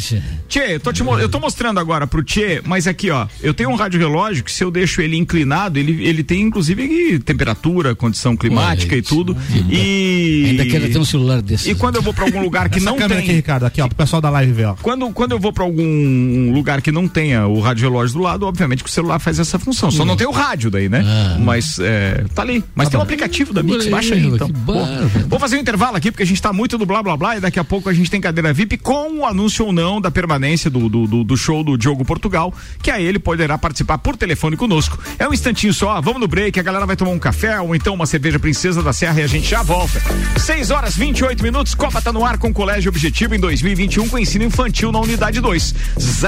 S4: tchê.
S1: Tô, te eu tô mostrando agora pro Tchê, mas aqui, ó, eu tenho um rádio relógio que se eu deixo ele inclinado, ele, ele tem inclusive temperatura, condição climática
S4: Olha
S1: e tudo. E.
S4: Ainda quero ter um celular desse.
S1: E quando eu vou pra algum lugar que
S3: Essa
S1: não tem.
S3: aqui, Ricardo, aqui, ó, pro pessoal da live ver, ó.
S1: Quando, quando eu vou pra algum lugar que não tenha o rádio relógio do lado, obviamente que o celular faz essa função. Só não tem o rádio daí, né? Mas é, tá ali. Mas tem um aplicativo da Mix, baixa aí então. Vou fazer um intervalo aqui porque a gente tá muito no blá blá blá e daqui a pouco a gente tem cadeira VIP com o anúncio ou não da permanência do, do, do, do show do Diogo Portugal, que aí ele poderá participar por telefone conosco. É um instantinho só, vamos no break, a galera vai tomar um café ou então uma cerveja Princesa da Serra e a gente já volta. 6 horas 28 minutos, Copa tá no ar com o Colégio Objetivo em 2021 com ensino infantil na unidade 2.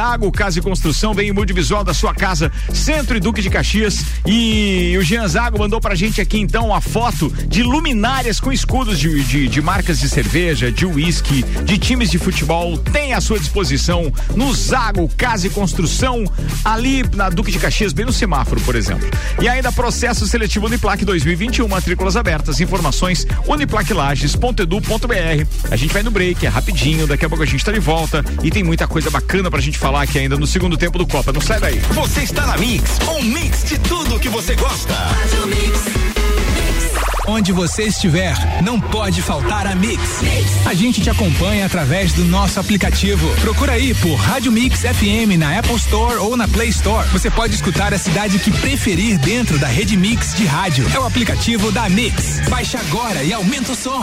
S1: Zago Casa e Construção vem em multivisual da sua casa, Centro e Duque de Caxias. E o Jean Zago mandou pra gente aqui então a foto de luminárias com escudos de, de, de marcas de cerveja, de uísque, de times de futebol. Tem à sua disposição no Zago Casa e Construção, ali na Duque de Caxias, bem no semáforo, por exemplo. E ainda processo seletivo Uniplac 2021, matrículas abertas, informações uniplaclages.edu.br. A gente vai no break, é rapidinho, daqui a pouco a gente tá de volta e tem muita coisa bacana pra gente falar aqui ainda no segundo tempo do Copa. Não sai daí.
S8: Você está na Mix, um mix de tudo que você gosta. Onde você estiver, não pode faltar a Mix. A gente te acompanha através do nosso aplicativo. Procura aí por Rádio Mix FM na Apple Store ou na Play Store. Você pode escutar a cidade que preferir dentro da rede Mix de rádio. É o aplicativo da Mix. Baixe agora e aumenta o som.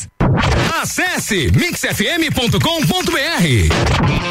S8: Acesse mixfm.com.br.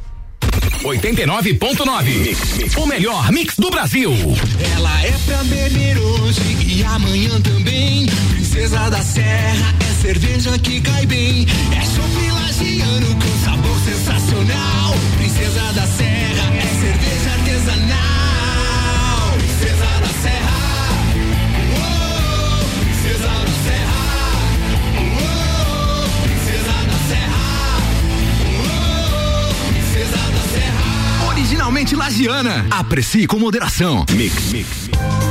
S8: 89.9. O melhor mix do Brasil.
S9: Ela é pra beber hoje e amanhã também. Princesa da Serra é cerveja que cai bem. É chopp lagiano com sabor sensacional. Princesa da Serra
S8: Originalmente lagiana. Aprecie com moderação. Mix, mix.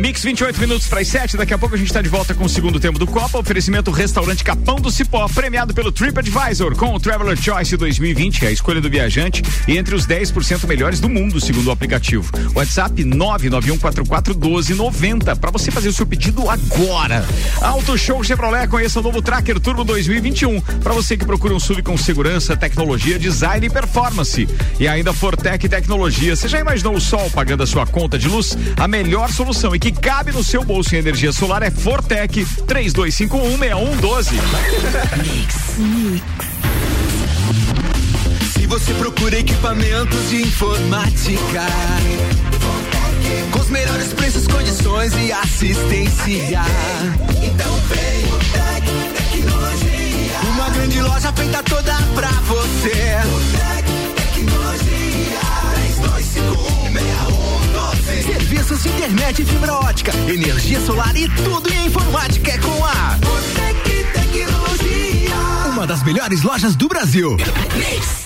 S1: Mix 28 minutos para as 7. Daqui a pouco a gente está de volta com o segundo tempo do Copa. Oferecimento Restaurante Capão do Cipó, premiado pelo TripAdvisor com o Traveler Choice 2020, a escolha do viajante e entre os 10% melhores do mundo, segundo o aplicativo. WhatsApp 991441290 para você fazer o seu pedido agora. Auto Show Chevrolet, conheça o novo Tracker Turbo 2021 para você que procura um SUV com segurança, tecnologia, design e performance. E ainda Fortec Tecnologia. Você já imaginou o sol pagando a sua conta de luz? A melhor solução e que cabe no seu bolso em energia solar é Fortec 32516112.
S9: Se você procura equipamentos de informática, com os melhores preços, condições e assistência, então vem o Tec Tecnologia. Uma grande loja feita toda pra você. O Tec Tecnologia. 32516112. Serviços internet e fibra ótica, energia solar e tudo em informática é com a Botec Tecnologia. Uma das melhores lojas do Brasil.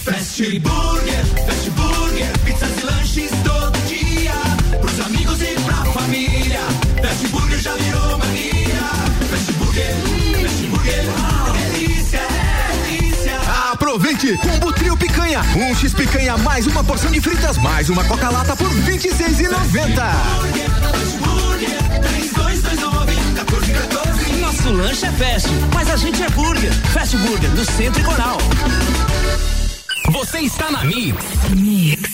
S10: Fast Burger, Fast Burger, pizzas e lanches todo
S9: Combo Trio Picanha. Um X Picanha mais uma porção de fritas mais uma Coca-Lata por R$ 26,90.
S10: Fast Burger, 3229 1414.
S11: Nosso lanche é fast, mas a gente é burger. Fast Burger, no Centro e Coral.
S9: Você está na Mix. Mix.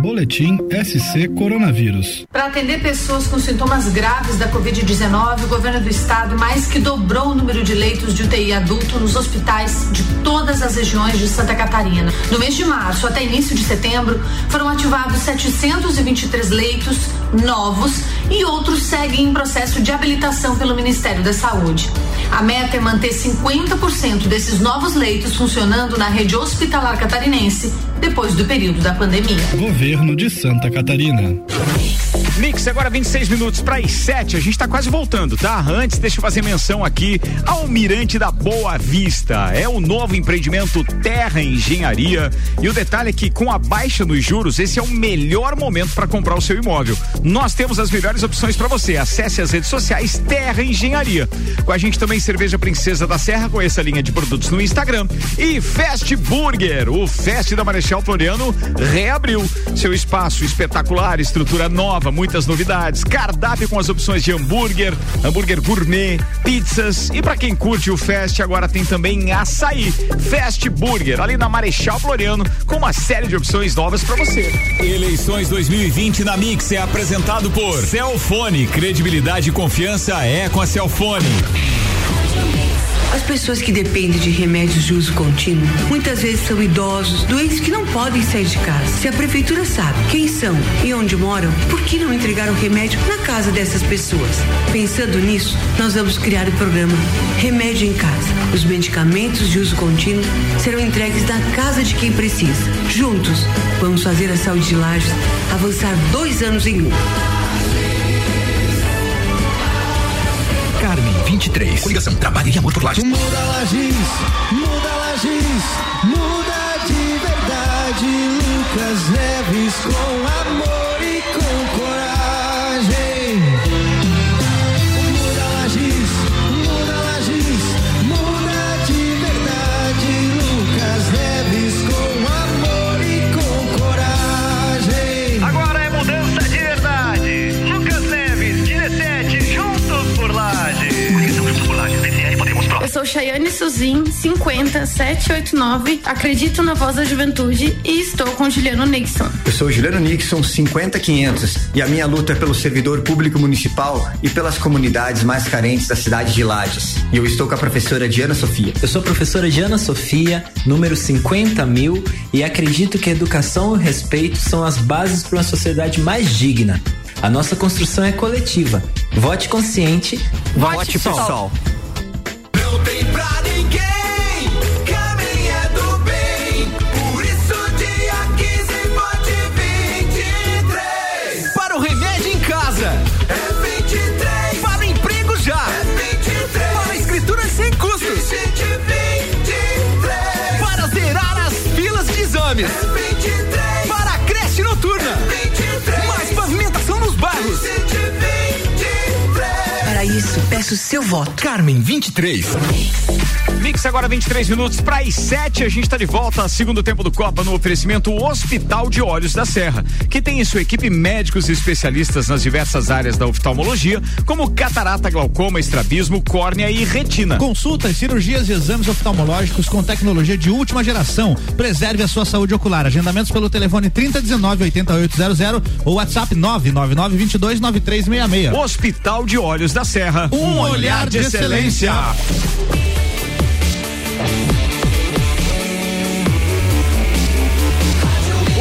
S12: Boletim SC Coronavírus.
S13: Para atender pessoas com sintomas graves da Covid-19, o governo do estado mais que dobrou o número de leitos de UTI adulto nos hospitais de todas as regiões de Santa Catarina. No mês de março até início de setembro, foram ativados 723 leitos novos e outros seguem em processo de habilitação pelo Ministério da Saúde. A meta é manter 50% desses novos leitos funcionando na rede hospitalar catarinense depois do período da pandemia.
S12: Governo de Santa Catarina.
S1: Mix, agora 26 minutos para as 7. A gente tá quase voltando, tá? Antes, deixa eu fazer menção aqui ao Mirante da Boa Vista. É o novo empreendimento Terra Engenharia. E o detalhe é que, com a baixa nos juros, esse é o melhor momento para comprar o seu imóvel. Nós temos as melhores opções para você. Acesse as redes sociais Terra Engenharia. Com a gente também Cerveja Princesa da Serra, com essa linha de produtos no Instagram. E Fast Burger, o Fest da Marechal Floriano reabriu. Seu espaço espetacular, estrutura nova, muitas novidades, cardápio com as opções de hambúrguer, hambúrguer gourmet, pizzas e para quem curte o Fest agora tem também açaí, Fast Burger, ali na Marechal Floriano, com uma série de opções novas para você.
S14: Eleições 2020 na Mix é apresentado por Celfone, credibilidade e confiança é com a Celfone.
S15: As pessoas que dependem de remédios de uso contínuo muitas vezes são idosos, doentes que não podem sair de casa. Se a prefeitura sabe quem são e onde moram, por que não entregar o remédio na casa dessas pessoas? Pensando nisso, nós vamos criar o programa Remédio em Casa. Os medicamentos de uso contínuo serão entregues na casa de quem precisa. Juntos, vamos fazer a saúde de Lages avançar dois anos em um.
S9: 23. Coligação Trabalho e Amor por Lages.
S10: Muda Lages, muda Lages, muda de verdade. Lucas Neves com amor
S16: sou Chayane Suzin, 50789. Acredito na voz da juventude e estou com Juliano Nixon.
S17: Eu sou Juliano Nixon, 50500, e a minha luta é pelo servidor público municipal e pelas comunidades mais carentes da cidade de Lages. E eu estou com a professora Diana Sofia.
S18: Eu sou a professora Diana Sofia, número 50 mil, e acredito que a educação e o respeito são as bases para uma sociedade mais digna. A nossa construção é coletiva. Vote consciente, vote,
S10: Vote
S18: PSOL.
S10: PSOL.
S15: Seu voto.
S9: Carmen 23.
S1: Mix agora 23 minutos para as 7. A gente está de volta, segundo tempo do Copa, no oferecimento Hospital de Olhos da Serra, que tem em sua equipe médicos e especialistas nas diversas áreas da oftalmologia, como catarata, glaucoma, estrabismo, córnea e retina.
S3: Consultas, cirurgias e exames oftalmológicos com tecnologia de última geração. Preserve a sua saúde ocular. Agendamentos pelo telefone 3019 8800 ou WhatsApp 999 22 9366.
S1: Hospital de Olhos da Serra.
S3: Um olhar de excelência.
S1: O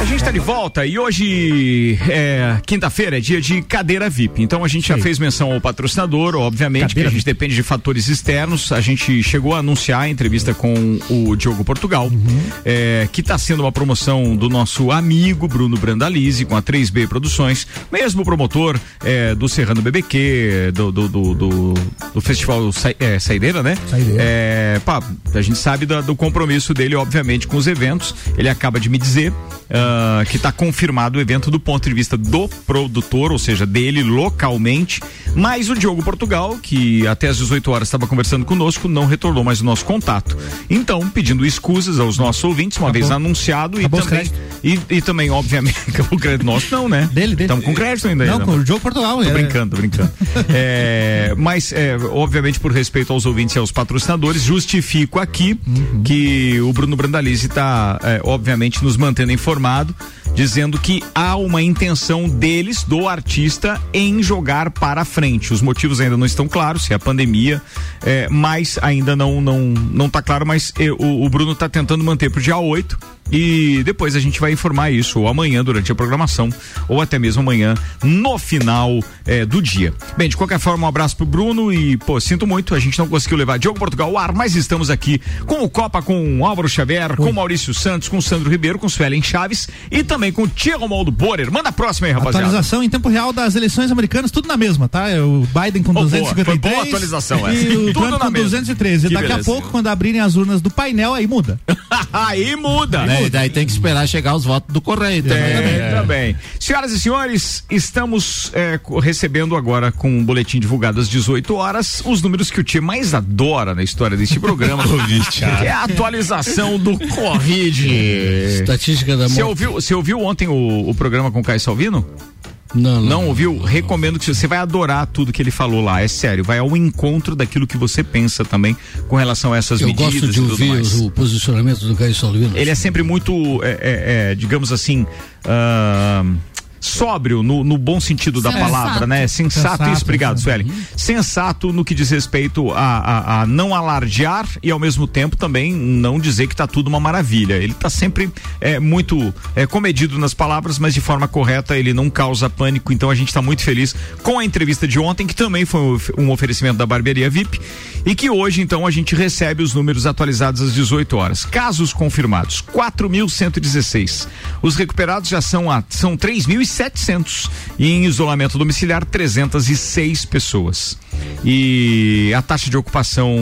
S1: A gente está de volta e hoje é quinta-feira, é dia de cadeira VIP. Então a gente já fez menção ao patrocinador, obviamente,
S3: Cadeira
S1: que a gente depende de fatores externos. A gente chegou a anunciar a entrevista com o Diogo Portugal, é, que está sendo uma promoção do nosso amigo Bruno Brandalize com a 3B Produções, mesmo promotor é, do Serrano BBQ, do, do, do, do- do Festival Sa é, Saideira, né? É, pá, a gente sabe do compromisso dele, obviamente, com os eventos. Ele acaba de me dizer ah, que está confirmado o evento do ponto de vista do produtor, ou seja, dele localmente. Mas o Diogo Portugal, que até às 18 horas estava conversando conosco, não retornou mais o nosso contato. Então, pedindo escusas aos nossos ouvintes, uma vez anunciado e
S3: Acabou os
S1: também, e, e também, obviamente, [laughs] o crédito nosso não, né?
S3: Dele, dele.
S1: Estamos com crédito ainda.
S3: Não,
S1: né?
S3: com o Diogo Portugal.
S1: Tô
S3: é.
S1: brincando, tô brincando. [laughs] É, mas, é, obviamente, por respeito aos ouvintes e aos patrocinadores, justifico aqui que o Bruno Brandalize está, obviamente, nos mantendo dizendo que há uma intenção deles, do artista, em jogar para frente. Os motivos ainda não estão claros, se é a pandemia, é, mas ainda não, não, não tá claro, mas é, o, o Bruno está tentando manter pro dia 8 e depois a gente vai informar isso ou amanhã durante a programação ou até mesmo amanhã no final eh, do dia. Bem, de qualquer forma, um abraço pro Bruno e, pô, sinto muito, a gente não conseguiu levar Diogo Portugal ao ar, mas estamos aqui com o Copa, com o Álvaro Xavier, com o Maurício Santos, com o Sandro Ribeiro, com o Suelen Chaves e também com o Tiago Moldo Borer. Manda a próxima aí, rapaziada.
S3: Atualização em tempo real das eleições americanas, tudo na mesma, tá? É O Biden com
S1: Oh, boa.
S3: 253.
S1: Foi boa atualização essa.
S3: E o
S1: Tudo
S3: Trump
S1: na
S3: com
S1: mesma.
S3: 213.
S1: Que
S3: Daqui
S1: beleza.
S3: a pouco, quando abrirem as urnas do painel, aí muda. [laughs]
S1: aí muda.
S2: Né? E daí tem que esperar chegar os votos do correio também. Né?
S1: também. Senhoras e senhores, estamos é, recebendo agora com um boletim divulgado às 18 horas os números que o Tia mais adora na história deste programa. [laughs] que é a atualização do Covid.
S4: Estatística da
S1: Você
S4: morte.
S1: ouviu, você ouviu ontem o, o programa com o Caio Salvino?
S4: Não, não.
S1: Não ouviu? Recomendo que você vai adorar tudo que ele falou lá. É sério, vai ao encontro daquilo que você pensa também com relação a essas
S4: Eu
S1: medidas
S4: gosto de ouvir
S1: mais.
S4: o posicionamento do Caio Salvino.
S1: Ele é sempre muito, é, é, é, digamos assim, ah, sóbrio no, no bom sentido da
S10: Sensato.
S1: palavra, né? Sensato,
S3: Sensato,
S1: isso, obrigado. Sueli. Sensato no que diz respeito a, a, a não alardear e ao mesmo tempo também não dizer que tá tudo uma maravilha. Ele tá sempre é, muito é, comedido nas palavras, mas de forma correta, ele não causa pânico, então a gente tá muito feliz com a entrevista de ontem, que também foi um of- oferecimento da Barbearia VIP, e que hoje, então, a gente recebe os números atualizados às 18 horas. Casos confirmados, 4.116. Os recuperados já são, a, são 3.700 e em isolamento domiciliar 306 pessoas. E a taxa de ocupação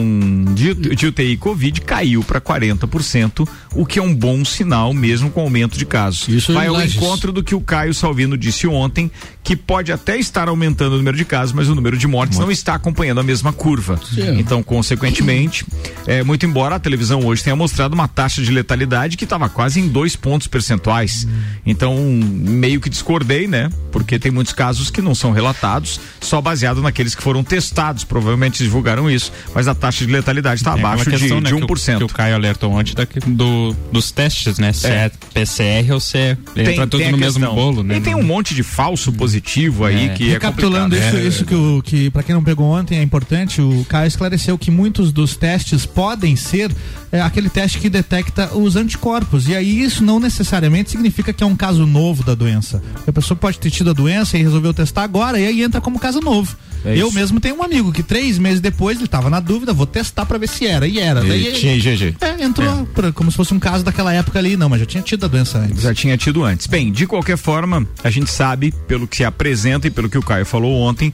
S1: de, de UTI Covid caiu para 40%, o que é um bom sinal mesmo com o aumento de casos.
S4: Isso
S1: Vai ao
S4: Lages.
S1: encontro do que o Caio Salvino disse ontem, que pode até estar aumentando o número de casos, mas o número de mortes não está acompanhando a mesma curva.
S4: Sim.
S1: Então, consequentemente, é, muito embora a televisão hoje tenha mostrado uma taxa de letalidade que estava quase em dois pontos percentuais. Então, meio que discordei, né? Porque tem muitos casos que não são relatados, só baseado naqueles que foram testados. Provavelmente divulgaram isso, mas a taxa de letalidade está
S6: É
S1: abaixo de,
S6: questão, né,
S1: de
S6: que o-
S1: 1%.
S6: Que o Caio alertou ontem da, do, dos testes, né? Se é, PCR ou se é. Entra tudo no mesmo bolo, né?
S1: E tem um monte de falso positivo aí
S6: É.
S1: que é
S3: Recapitulando
S1: complicado.
S3: isso,
S1: É.
S3: isso que, o, que para quem não pegou ontem é importante, o Caio esclareceu que muitos dos testes podem ser é, aquele teste que detecta os anticorpos. E aí isso não necessariamente significa que é um caso novo da doença. A pessoa pode ter tido a doença e resolveu testar agora, e aí entra como caso novo.
S1: É
S3: Eu mesmo tenho um amigo que três meses depois ele tava na dúvida, vou testar pra ver se era. E era. Daí
S2: E
S3: ele-
S2: tinha IgG.
S3: É, entrou pra- como se fosse um caso daquela época ali. Não, mas já tinha tido a doença antes.
S1: Já tinha tido antes. Bem, de qualquer forma, a gente sabe, pelo que se apresenta e pelo que o Caio falou ontem,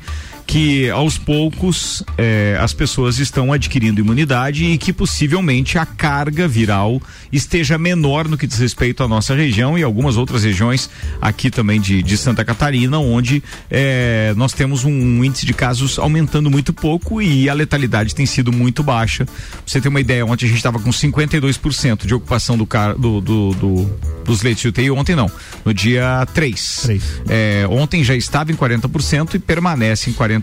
S1: que aos poucos eh, as pessoas estão adquirindo imunidade e que possivelmente a carga viral esteja menor no que diz respeito à nossa região e algumas outras regiões aqui também de, de Santa Catarina, onde eh, nós temos um, índice de casos aumentando muito pouco e a letalidade tem sido muito baixa. Pra você ter uma ideia, ontem a gente estava com 52% de ocupação do, car do, do, do- dos leitos de UTI, ontem não, no dia 3. É, ontem já estava em 40% e permanece em 40%,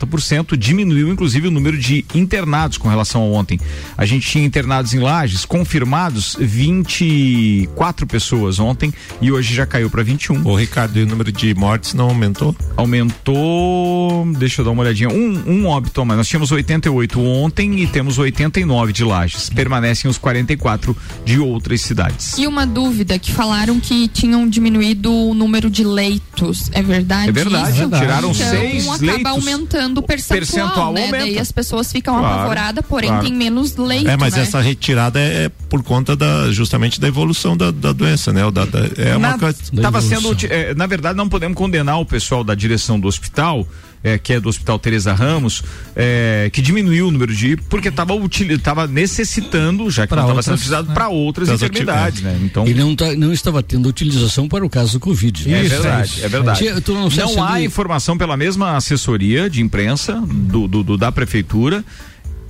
S1: diminuiu inclusive o número de internados com relação a ontem. A gente tinha internados em lajes, confirmados 24 pessoas ontem e hoje já caiu para 21.
S2: Ô Ricardo, e o número de mortes não aumentou?
S1: Aumentou, deixa eu dar uma olhadinha, um, um óbito, mas nós tínhamos 88 ontem e temos 89 de lajes. Permanecem os 44 de outras cidades.
S19: E uma dúvida que falaram que tinham diminuído o número de leitos. É verdade?
S1: É verdade,
S19: isso?
S1: é verdade. Tiraram
S19: então,
S1: seis
S19: acaba
S1: leitos.
S19: aumentando o percentual,
S1: percentual
S19: né?
S1: aumenta.
S19: Daí as pessoas ficam
S2: Claro,
S19: apavoradas, porém
S2: claro.
S19: tem menos leito,
S2: É, mas
S19: né?
S2: essa retirada é, é por conta da justamente da evolução da, da doença, né? O da, da- é uma
S1: na,
S2: coisa.
S1: tava sendo, eh, na verdade, não podemos condenar o pessoal da direção do hospital, eh, que é do Hospital Teresa Ramos, eh, que diminuiu o número de porque estava tava necessitando, já que
S4: Pra
S1: não estava sendo utilizado,
S4: né?
S1: para outras
S4: Das
S1: enfermidades, né? Então
S4: E não, tá- não estava tendo utilização para o caso do Covid.
S1: É verdade, é verdade.
S4: Tia, tu não, se
S1: há informação pela mesma assessoria de imprensa do, do- do- da prefeitura.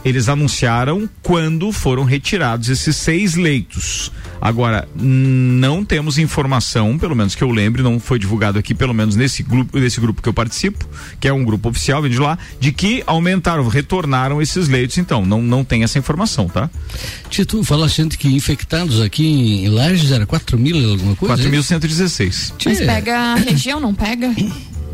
S1: Eles anunciaram quando foram retirados esses seis leitos. Agora, não temos informação, pelo menos que eu lembre, não foi divulgado aqui, pelo menos nesse grupo, nesse grupo que eu participo, que é um grupo oficial, vem de lá, de que aumentaram, retornaram esses leitos. Então, não, não tem essa informação, tá?
S4: Tia, tu falaste antes que infectados aqui em Lages era 4 mil e alguma coisa?
S1: 4.116.
S19: Mas pega a região, não pega?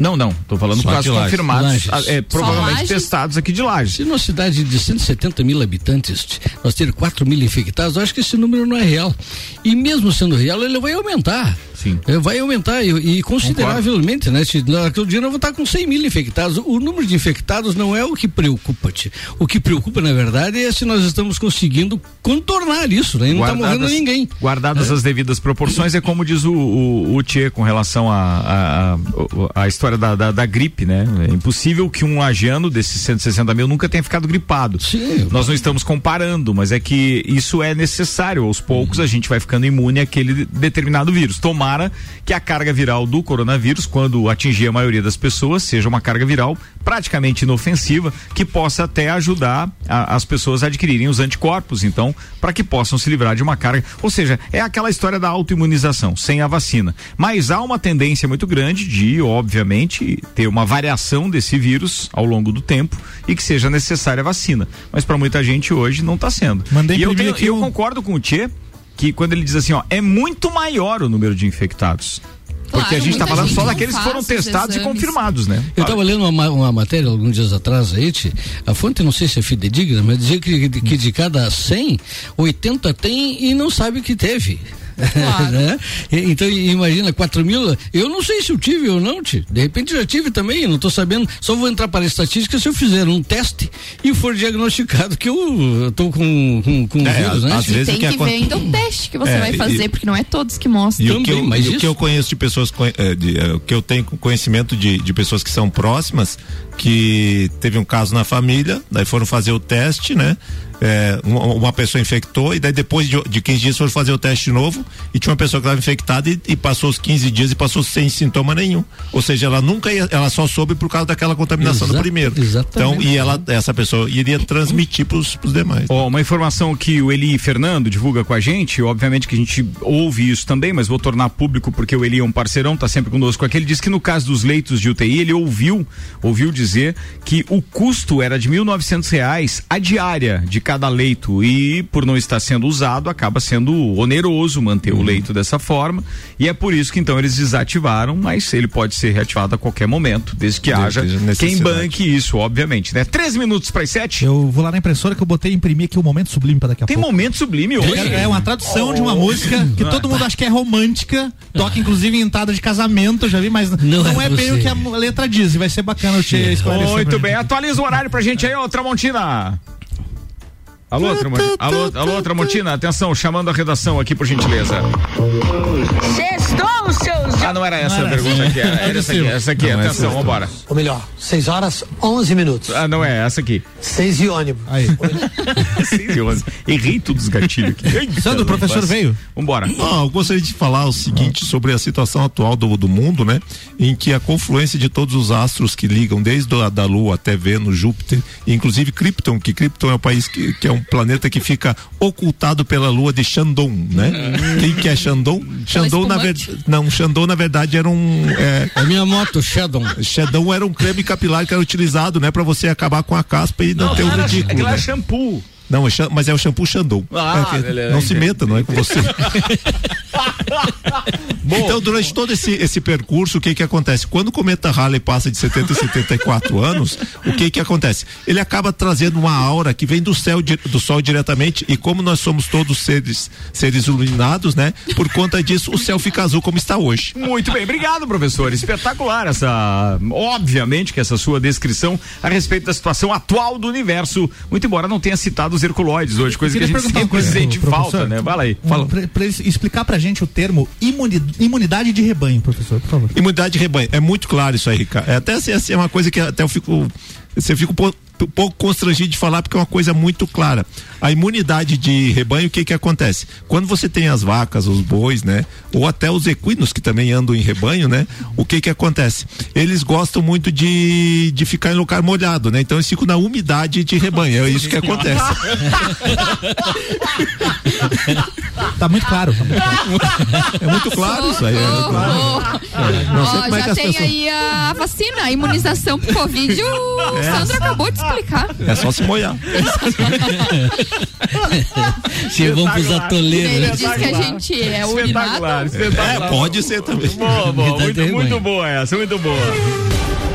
S1: Não, não. Tô falando
S4: Só
S1: casos confirmados, ah, é, provavelmente testados aqui de Lages.
S4: Se numa cidade de 170 mil habitantes nós ter 4 mil infectados, eu acho que esse número não é real. E mesmo sendo real, ele vai aumentar.
S1: Sim.
S4: É, Vai aumentar e, e consideravelmente, né? Se, naquele dia nós vamos estar com 100 mil infectados. O número de infectados não é o que preocupa, -te. O que preocupa, na verdade, é se nós estamos conseguindo contornar isso, né? E não está morrendo ninguém.
S1: Guardadas as devidas proporções, é como diz o, o, o Tchê com relação à a, a, a história da, da, da gripe, né? É impossível que um lagiano desses 160 mil nunca tenha ficado gripado.
S4: Sim.
S1: Nós não estamos comparando, mas é que isso é necessário. Aos poucos a gente vai ficando imune àquele determinado vírus. Tomara que a carga viral do coronavírus, quando atingir a maioria das pessoas, seja uma carga viral praticamente inofensiva, que possa até ajudar a- as pessoas a adquirirem os anticorpos, então, para que possam se livrar de uma carga. Ou seja, é aquela história da autoimunização, sem a vacina. Mas há uma tendência muito grande de, obviamente, ter uma variação desse vírus ao longo do tempo e que seja necessária a vacina. Mas para muita gente hoje não está sendo.
S3: Mandei
S1: e eu, tenho-
S3: aqui
S1: eu
S3: um-
S1: concordo com o Tchê que quando ele diz assim, ó, é muito maior o número de infectados. Porque
S19: Claro,
S1: a gente tá
S19: muita
S1: falando
S19: gente
S1: só daqueles que foram testados e confirmados, né?
S4: Eu estava lendo uma, ma- uma matéria alguns dias atrás aí, tchê, a fonte não sei se é fidedigna, mas dizia que, que de cada 100, 80 tem e não sabe que teve. [laughs] né? E- Então imagina, 4 mil, eu não sei se eu tive ou não, tchê. de repente já tive também, não estou sabendo, só vou entrar para a estatística se eu fizer um teste e for diagnosticado que eu estou com, com, com
S2: É,
S4: vírus, né?
S2: às vezes
S19: Tem
S2: que
S19: que ver ainda o teste que você
S2: É,
S19: vai
S2: e-
S19: fazer, porque não é todos que mostram.
S2: E o que, eu,
S4: mas
S2: e o que eu conheço de pessoas, eh, de, eh, o que eu tenho conhecimento de, de pessoas que são próximas, que teve um caso na família, daí foram fazer o teste, né? É, uma, uma pessoa infectou e daí depois de, de 15 dias foram fazer o teste de novo e tinha uma pessoa que estava infectada e, e passou os 15 dias e passou sem sintoma nenhum. Ou seja, ela nunca ia, ela só soube por causa daquela contaminação do
S4: Exa-
S2: primeiro.
S4: exatamente.
S2: Então, e ela, essa pessoa iria transmitir para os demais.
S1: Ó, uma informação que o Eli Fernando divulga com a gente, obviamente que a gente ouve isso também, mas vou tornar público porque o Eli é um parceirão, tá sempre conosco aqui. Ele diz que no caso dos leitos de UTI, ele ouviu, ouviu dizer que o custo era de 1.900 reais a diária de cada leito e por não estar sendo usado, acaba sendo oneroso manter o leito dessa forma e é por isso que então eles desativaram, mas ele pode ser reativado a qualquer momento, desde que
S2: Desde
S1: haja
S2: que haja
S1: quem banque isso, obviamente, né? Três minutos para as sete.
S3: Eu vou lá na impressora que eu botei imprimir aqui o momento sublime pra daqui a
S1: Tem
S3: pouco.
S1: momento sublime hoje.
S3: É uma tradução de uma música que todo mundo acha que é romântica, toca inclusive em entrada de casamento, eu já vi, mas não,
S4: Não
S3: é,
S4: é
S3: bem o que a letra diz. e Vai ser bacana eu te esclarecer.
S1: Muito bem,
S3: gente.
S1: atualiza o horário pra gente aí, ô Tramontina. Alô, Tramontina. Alô, alô, Tramontina, atenção, chamando a redação aqui, por gentileza.
S20: Sextou, seus
S1: Ah, não era essa
S3: Não
S1: a
S3: era
S1: pergunta
S3: essa.
S1: aqui. Era, era essa aqui, essa aqui,
S2: Não, essa
S1: atenção,
S2: é
S1: vambora.
S20: Ou melhor, 6 horas, 11 minutos.
S1: Ah, não é essa aqui.
S20: 6 e ônibus.
S3: Aí. [laughs]
S1: Seis e onze. Errei todos os gatilhos aqui.
S3: Sandro, o professor veio?
S1: Vambora.
S2: Ah, eu gostaria de falar o seguinte sobre a situação atual do, do mundo, né? Em que a confluência de todos os astros que ligam desde a da Lua até Vênus, Júpiter, inclusive Krypton, que Krypton é um país que, que é um planeta que fica ocultado pela Lua de Shandong, né? Quem que é Shandong? Shandong na verdade, não, Shandong na verdade era um é,
S4: A minha moto, Shadow.
S2: Shandong era um creme capilar que era utilizado, né, para você acabar com a caspa e não, ter o
S1: Era-
S2: ridículo.
S1: Aquilo
S2: né?
S1: era shampoo.
S2: Não, é mas é o shampoo Shandong.
S1: Ah,
S2: É que-
S1: beleza,
S2: não se meta, não é com você. [laughs] então, durante todo esse, esse percurso, o que que acontece? Quando o cometa Halley passa de 70 a 74 anos, o que que acontece? Ele acaba trazendo uma aura que vem do céu, do sol diretamente, e como nós somos todos seres, seres iluminados, né? Por conta disso, o céu fica azul como está hoje.
S1: Muito bem, obrigado, professor. Espetacular essa. Obviamente que essa sua descrição a respeito da situação atual do universo. Muito embora não tenha citado os herculoides hoje, coisa que a gente sempre
S3: coisa,
S1: sente
S3: professor.
S1: falta, né? Vai lá aí.
S3: Fala. Pra, pra explicar pra gente o termo imuni- imunidade de rebanho, professor, por favor.
S2: Imunidade de rebanho. É muito claro isso aí, Ricardo. É até assim, assim, é uma coisa que até eu fico. Você fica um pouco, um pouco constrangido de falar porque é uma coisa muito clara. A imunidade de rebanho, o que que acontece? Quando você tem as vacas, os bois, né? Ou até os equinos que também andam em rebanho, né? O que que acontece? Eles gostam muito de, de ficar em lugar molhado, né? Então eles ficam na umidade de rebanho. É isso que acontece. [laughs]
S3: Tá muito claro.
S2: É muito claro isso aí. É claro. É, não sei
S19: Ó,
S2: como é
S19: já
S2: que as
S19: tem
S2: pessoas-
S19: aí a vacina, a imunização pro Covid. O
S2: É.
S19: Sandro acabou de explicar.
S2: É só se molhar. [laughs]
S4: Se vão pros
S19: Ele
S4: atoleiros.
S19: diz que a gente é urinado.
S1: Espetacular, espetacular.
S2: É, pode ser também.
S1: Boa, boa,
S4: Imunidade
S1: muito, muito
S4: rebanho.
S1: boa essa, muito boa.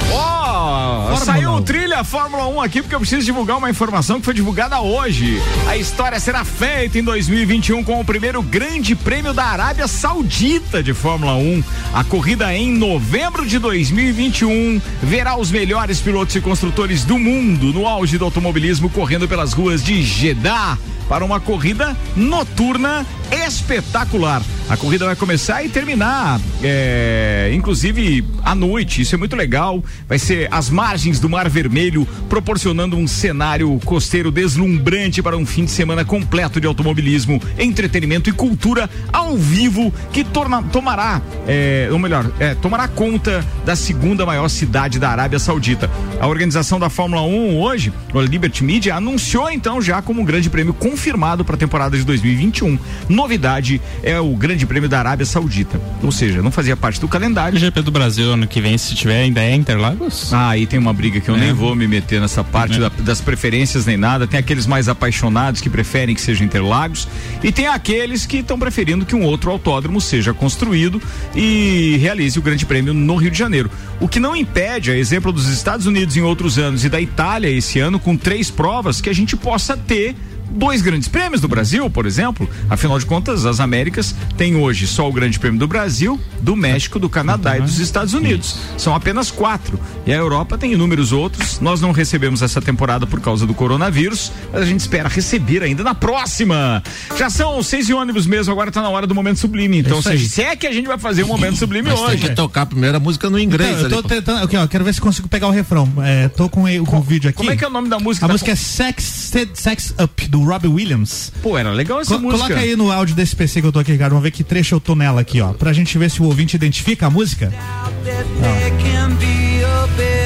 S1: Ó,
S3: Fórmula
S1: saiu o trilha Fórmula 1 aqui porque eu preciso divulgar uma informação que foi divulgada hoje. A história será feita em 2021 com o primeiro Grande Prêmio da Arábia Saudita de Fórmula 1. A corrida em novembro de 2021 verá os melhores pilotos e construtores do mundo no auge do automobilismo correndo pelas ruas de Jeddah para uma corrida noturna espetacular. A corrida vai começar e terminar, é, inclusive à noite. Isso é muito legal. Vai ser às margens do Mar Vermelho, proporcionando um cenário costeiro deslumbrante para um fim de semana completo de automobilismo, entretenimento e cultura ao vivo que torna, tomará, é, ou melhor, é, tomará conta da segunda maior cidade da Arábia Saudita. A organização da Fórmula 1 hoje, a Liberty Media, anunciou então já como um grande prêmio confirmado para a temporada de 2021. Novidade é o Grande Prêmio da Arábia Saudita. Ou seja, não fazia parte do calendário.
S6: O GP do Brasil ano que vem, se tiver, ainda é Interlagos?
S1: Ah, aí tem uma briga que eu
S6: É.
S1: nem vou me meter nessa parte da- das preferências nem nada. Tem aqueles mais apaixonados que preferem que seja Interlagos e tem aqueles que estão preferindo que um outro autódromo seja construído e realize o Grande Prêmio no Rio de Janeiro. O que não impede, a exemplo dos Estados Unidos em outros anos e da Itália esse ano com três provas que a gente possa ter dois grandes prêmios do Brasil, por exemplo. Afinal de contas, as Américas têm hoje só o Grande Prêmio do Brasil, do México, do Canadá e dos Estados Unidos. São apenas quatro. E a Europa tem inúmeros outros. Nós não recebemos essa temporada por causa do coronavírus, mas a gente espera receber ainda na próxima. Já são seis e ônibus mesmo, agora tá na hora do momento sublime. Então,
S3: aí.
S1: se, se é que a gente vai fazer o momento sublime
S2: Mas tem
S1: hoje.
S2: que tocar primeiro a música no inglês.
S3: Então, eu
S2: ali,
S3: tô
S2: pô.
S3: tentando, aqui, ó, quero ver se consigo pegar o refrão. É, tô com, o- com o vídeo aqui.
S1: Como é que é o nome da música?
S3: A
S1: Tá
S3: música é Sex, Sex Up, do Robbie Williams.
S1: Pô, era legal essa
S3: Co-
S1: música.
S3: Coloca aí no áudio desse PC que eu tô aqui, Ricardo. Vamos ver que trecho eu tô nela aqui, ó. Pra gente ver se o ouvinte identifica a música.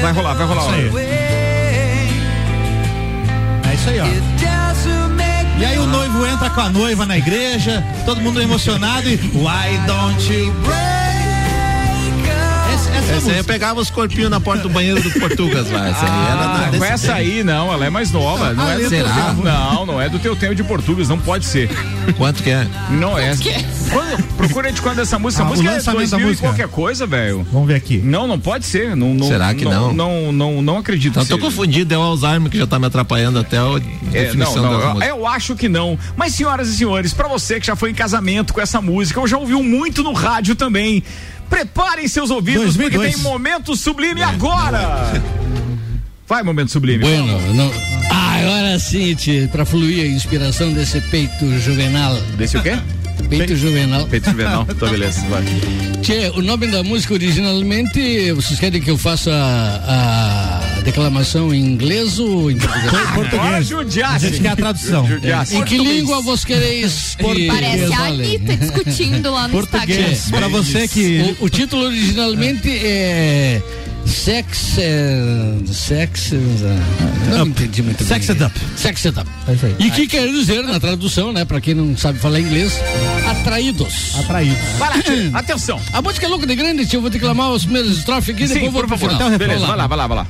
S1: Vai rolar, vai rolar.
S3: Isso aí.
S1: ó.
S3: É isso aí, ó. E aí o noivo entra com a noiva na igreja, todo mundo emocionado e Why don't you Essa, essa é
S2: aí eu pegava os corpinhos na porta do banheiro do Portugas lá. Essa aí era
S1: Ah,
S2: da-
S1: com essa
S2: tempo.
S1: aí, não, ela é mais nova. Não
S2: Ah,
S1: é do
S2: será?
S1: teu tempo. Não, não é do teu tempo de Portugas, não pode ser.
S2: Quanto que é?
S1: Não é. Quando, procura de quando essa música.
S3: Ah,
S1: a música é
S3: lançamento da
S1: 2000 e
S3: música.
S1: qualquer coisa, velho.
S3: Vamos ver aqui.
S1: Não, não pode ser. Não, não,
S2: Será que não?
S1: Não, não, não, acredito.
S2: Então
S1: que
S2: tô confundido, é o Alzheimer que já tá me atrapalhando até a
S1: É, não,
S2: definição
S1: não,
S2: das
S1: eu, eu acho que não. Mas, senhoras e senhores, pra você que já foi em casamento com essa música, ou já ouviu muito no rádio também, preparem seus ouvidos,
S3: 2002.
S1: porque tem momento sublime agora! Vai, momento sublime.
S4: Bueno, não... ah, agora sim, pra fluir a inspiração desse peito juvenal.
S1: Desse o quê? [laughs]
S4: Peito Juvenal.
S1: Peito Juvenal, então beleza, vai.
S4: Tchê, o nome da música originalmente, vocês querem que eu faça a, a declamação em inglês ou em português?
S1: Agora judiasse.
S3: A gente quer a tradução.
S1: Judiasse.
S4: Em que língua vós quereis [laughs] que
S19: Parece a? Anitta discutindo lá no
S3: Português.
S19: Instagram.
S3: Pra você que.
S4: O, o título originalmente é Sex eh, Sex eh, Não entendi muito
S3: Sex
S4: bem.
S3: it up.
S4: Sex it up.
S3: É.
S4: E que quer dizer, na tradução, né, pra quem não sabe falar inglês, atraídos.
S3: Atraído.
S1: Vai lá, [clears throat] atenção.
S4: A música é louca de grande, tio, eu vou declamar os primeiros estrofes aqui,
S1: Sim,
S4: depois vou
S1: por
S4: pro
S1: favor.
S4: final.
S3: Então,
S1: Beleza, vai lá, vai lá, vai lá.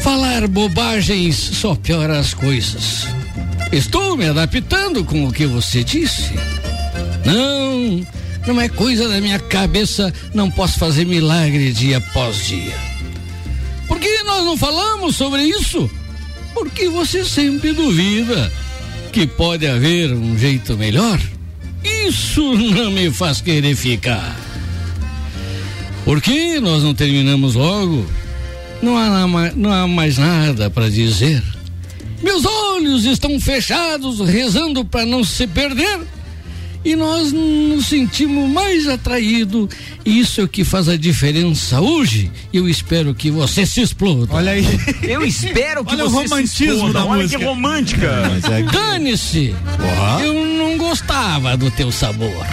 S4: Falar bobagens só piora as coisas. Estou me adaptando com o que você disse. Não, não é coisa da minha cabeça, não posso fazer milagre dia após dia. Por que nós não falamos sobre isso? Porque você sempre duvida que pode haver um jeito melhor. Isso não me faz querer ficar. Por que nós não terminamos logo? Não há, não há mais nada para dizer. Meus olhos estão fechados, rezando para não se perder. E nós nos sentimos mais atraídos. Isso é o que faz a diferença hoje. Eu espero que você se exploda.
S3: Olha aí.
S1: Eu espero que
S3: Olha o
S1: você se
S3: romantismo
S1: exploda.
S3: da
S1: Olha
S3: música.
S1: que romântica.
S2: É que-
S4: Dane-se! Eu não gostava do teu sabor. [laughs]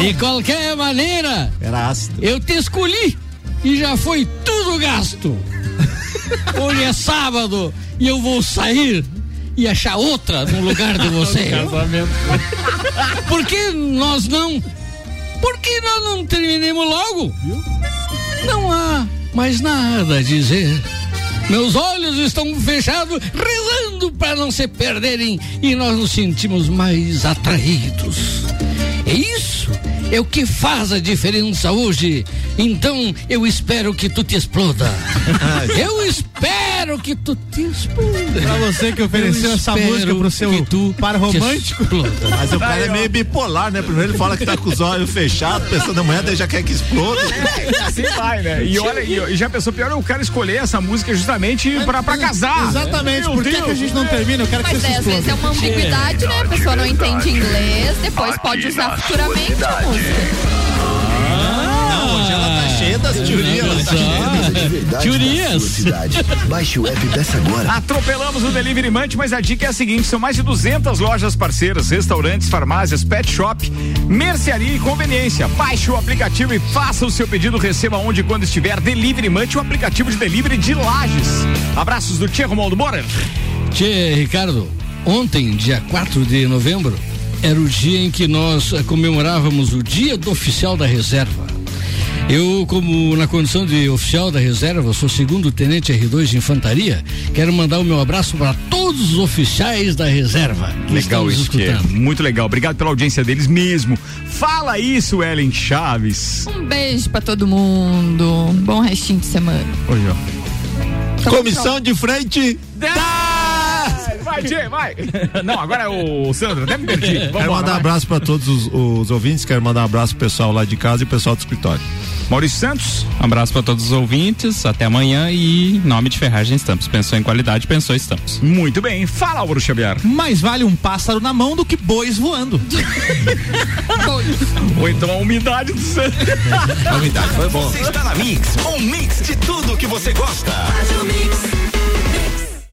S4: De qualquer maneira,
S2: Era ácido.
S4: eu te escolhi e já foi tudo gasto. [laughs] Hoje é sábado e eu vou sair e achar outra no lugar de [laughs] você. Por que nós não? Por que nós não terminemos logo? Não há mais nada a dizer. Meus olhos estão fechados, rezando para não se perderem e nós nos sentimos mais atraídos. É isso? É o que faz a diferença hoje. Então eu espero que tu te exploda. [laughs] Eu espero que tu te exploda.
S3: Pra você que ofereceu
S4: Eu
S3: essa música pro seu
S4: tu
S3: par romântico.
S2: Mas o cara é meio bipolar, né? Primeiro ele fala que tá com os olhos fechados, pensando amanhã, daí já quer que exploda.
S1: Assim vai, né? E olha, e, e já pensou pior é o cara escolher essa música justamente pra, pra casar.
S3: Exatamente. Por que, que a gente não termina? Eu quero que
S19: Mas
S3: você
S19: é, às vezes é uma ambiguidade, né? A pessoa não entende inglês, depois pode usar futuramente a música.
S2: Não, hoje ela tá cheia das teorias. ela tá cheia.
S4: Teorias.
S21: Baixe o app dessa agora.
S1: Atropelamos o Delivery Munch, mas a dica é a seguinte: são mais de 200 lojas parceiras, restaurantes, farmácias, pet shop, mercearia e conveniência. Baixe o aplicativo e faça o seu pedido, receba onde e quando estiver. Delivery Munch, o aplicativo de delivery de lajes. Abraços do Tia Romualdo Moura.
S4: Tchê, Ricardo, ontem, dia 4 de novembro, era o dia em que nós eh, comemorávamos o Dia do Oficial da Reserva. Eu, como na condição de oficial da reserva, sou segundo tenente R2 de infantaria, quero mandar o meu abraço para todos os oficiais da reserva. que
S1: Legal isso, Tia.
S4: escutando.
S1: Muito legal. Obrigado pela audiência deles mesmo. Fala isso, Ellen Chaves.
S19: Um beijo pra todo mundo. Um bom restinho de semana.
S1: Oi, ó.
S2: Comissão de frente.
S1: Vai, Tchê, vai. [laughs] Não, agora é o Sandro, até me perdi.
S2: Quero mandar um abraço pra todos os, os ouvintes, quero mandar um abraço pro pessoal lá de casa e pro pessoal do escritório.
S1: Maurício Santos.
S6: Um abraço para todos os ouvintes, até amanhã e em nome de Ferragem Estampos. Pensou em qualidade, pensou em Estampos.
S1: Muito bem. Fala, Álvaro Xavier.
S3: Mais vale um pássaro na mão do que bois voando. [laughs]
S1: Ou então a umidade do Santos. [laughs]
S2: A umidade foi bom.
S14: Você está na Mix, um mix de tudo que você gosta.
S10: Faz o mix.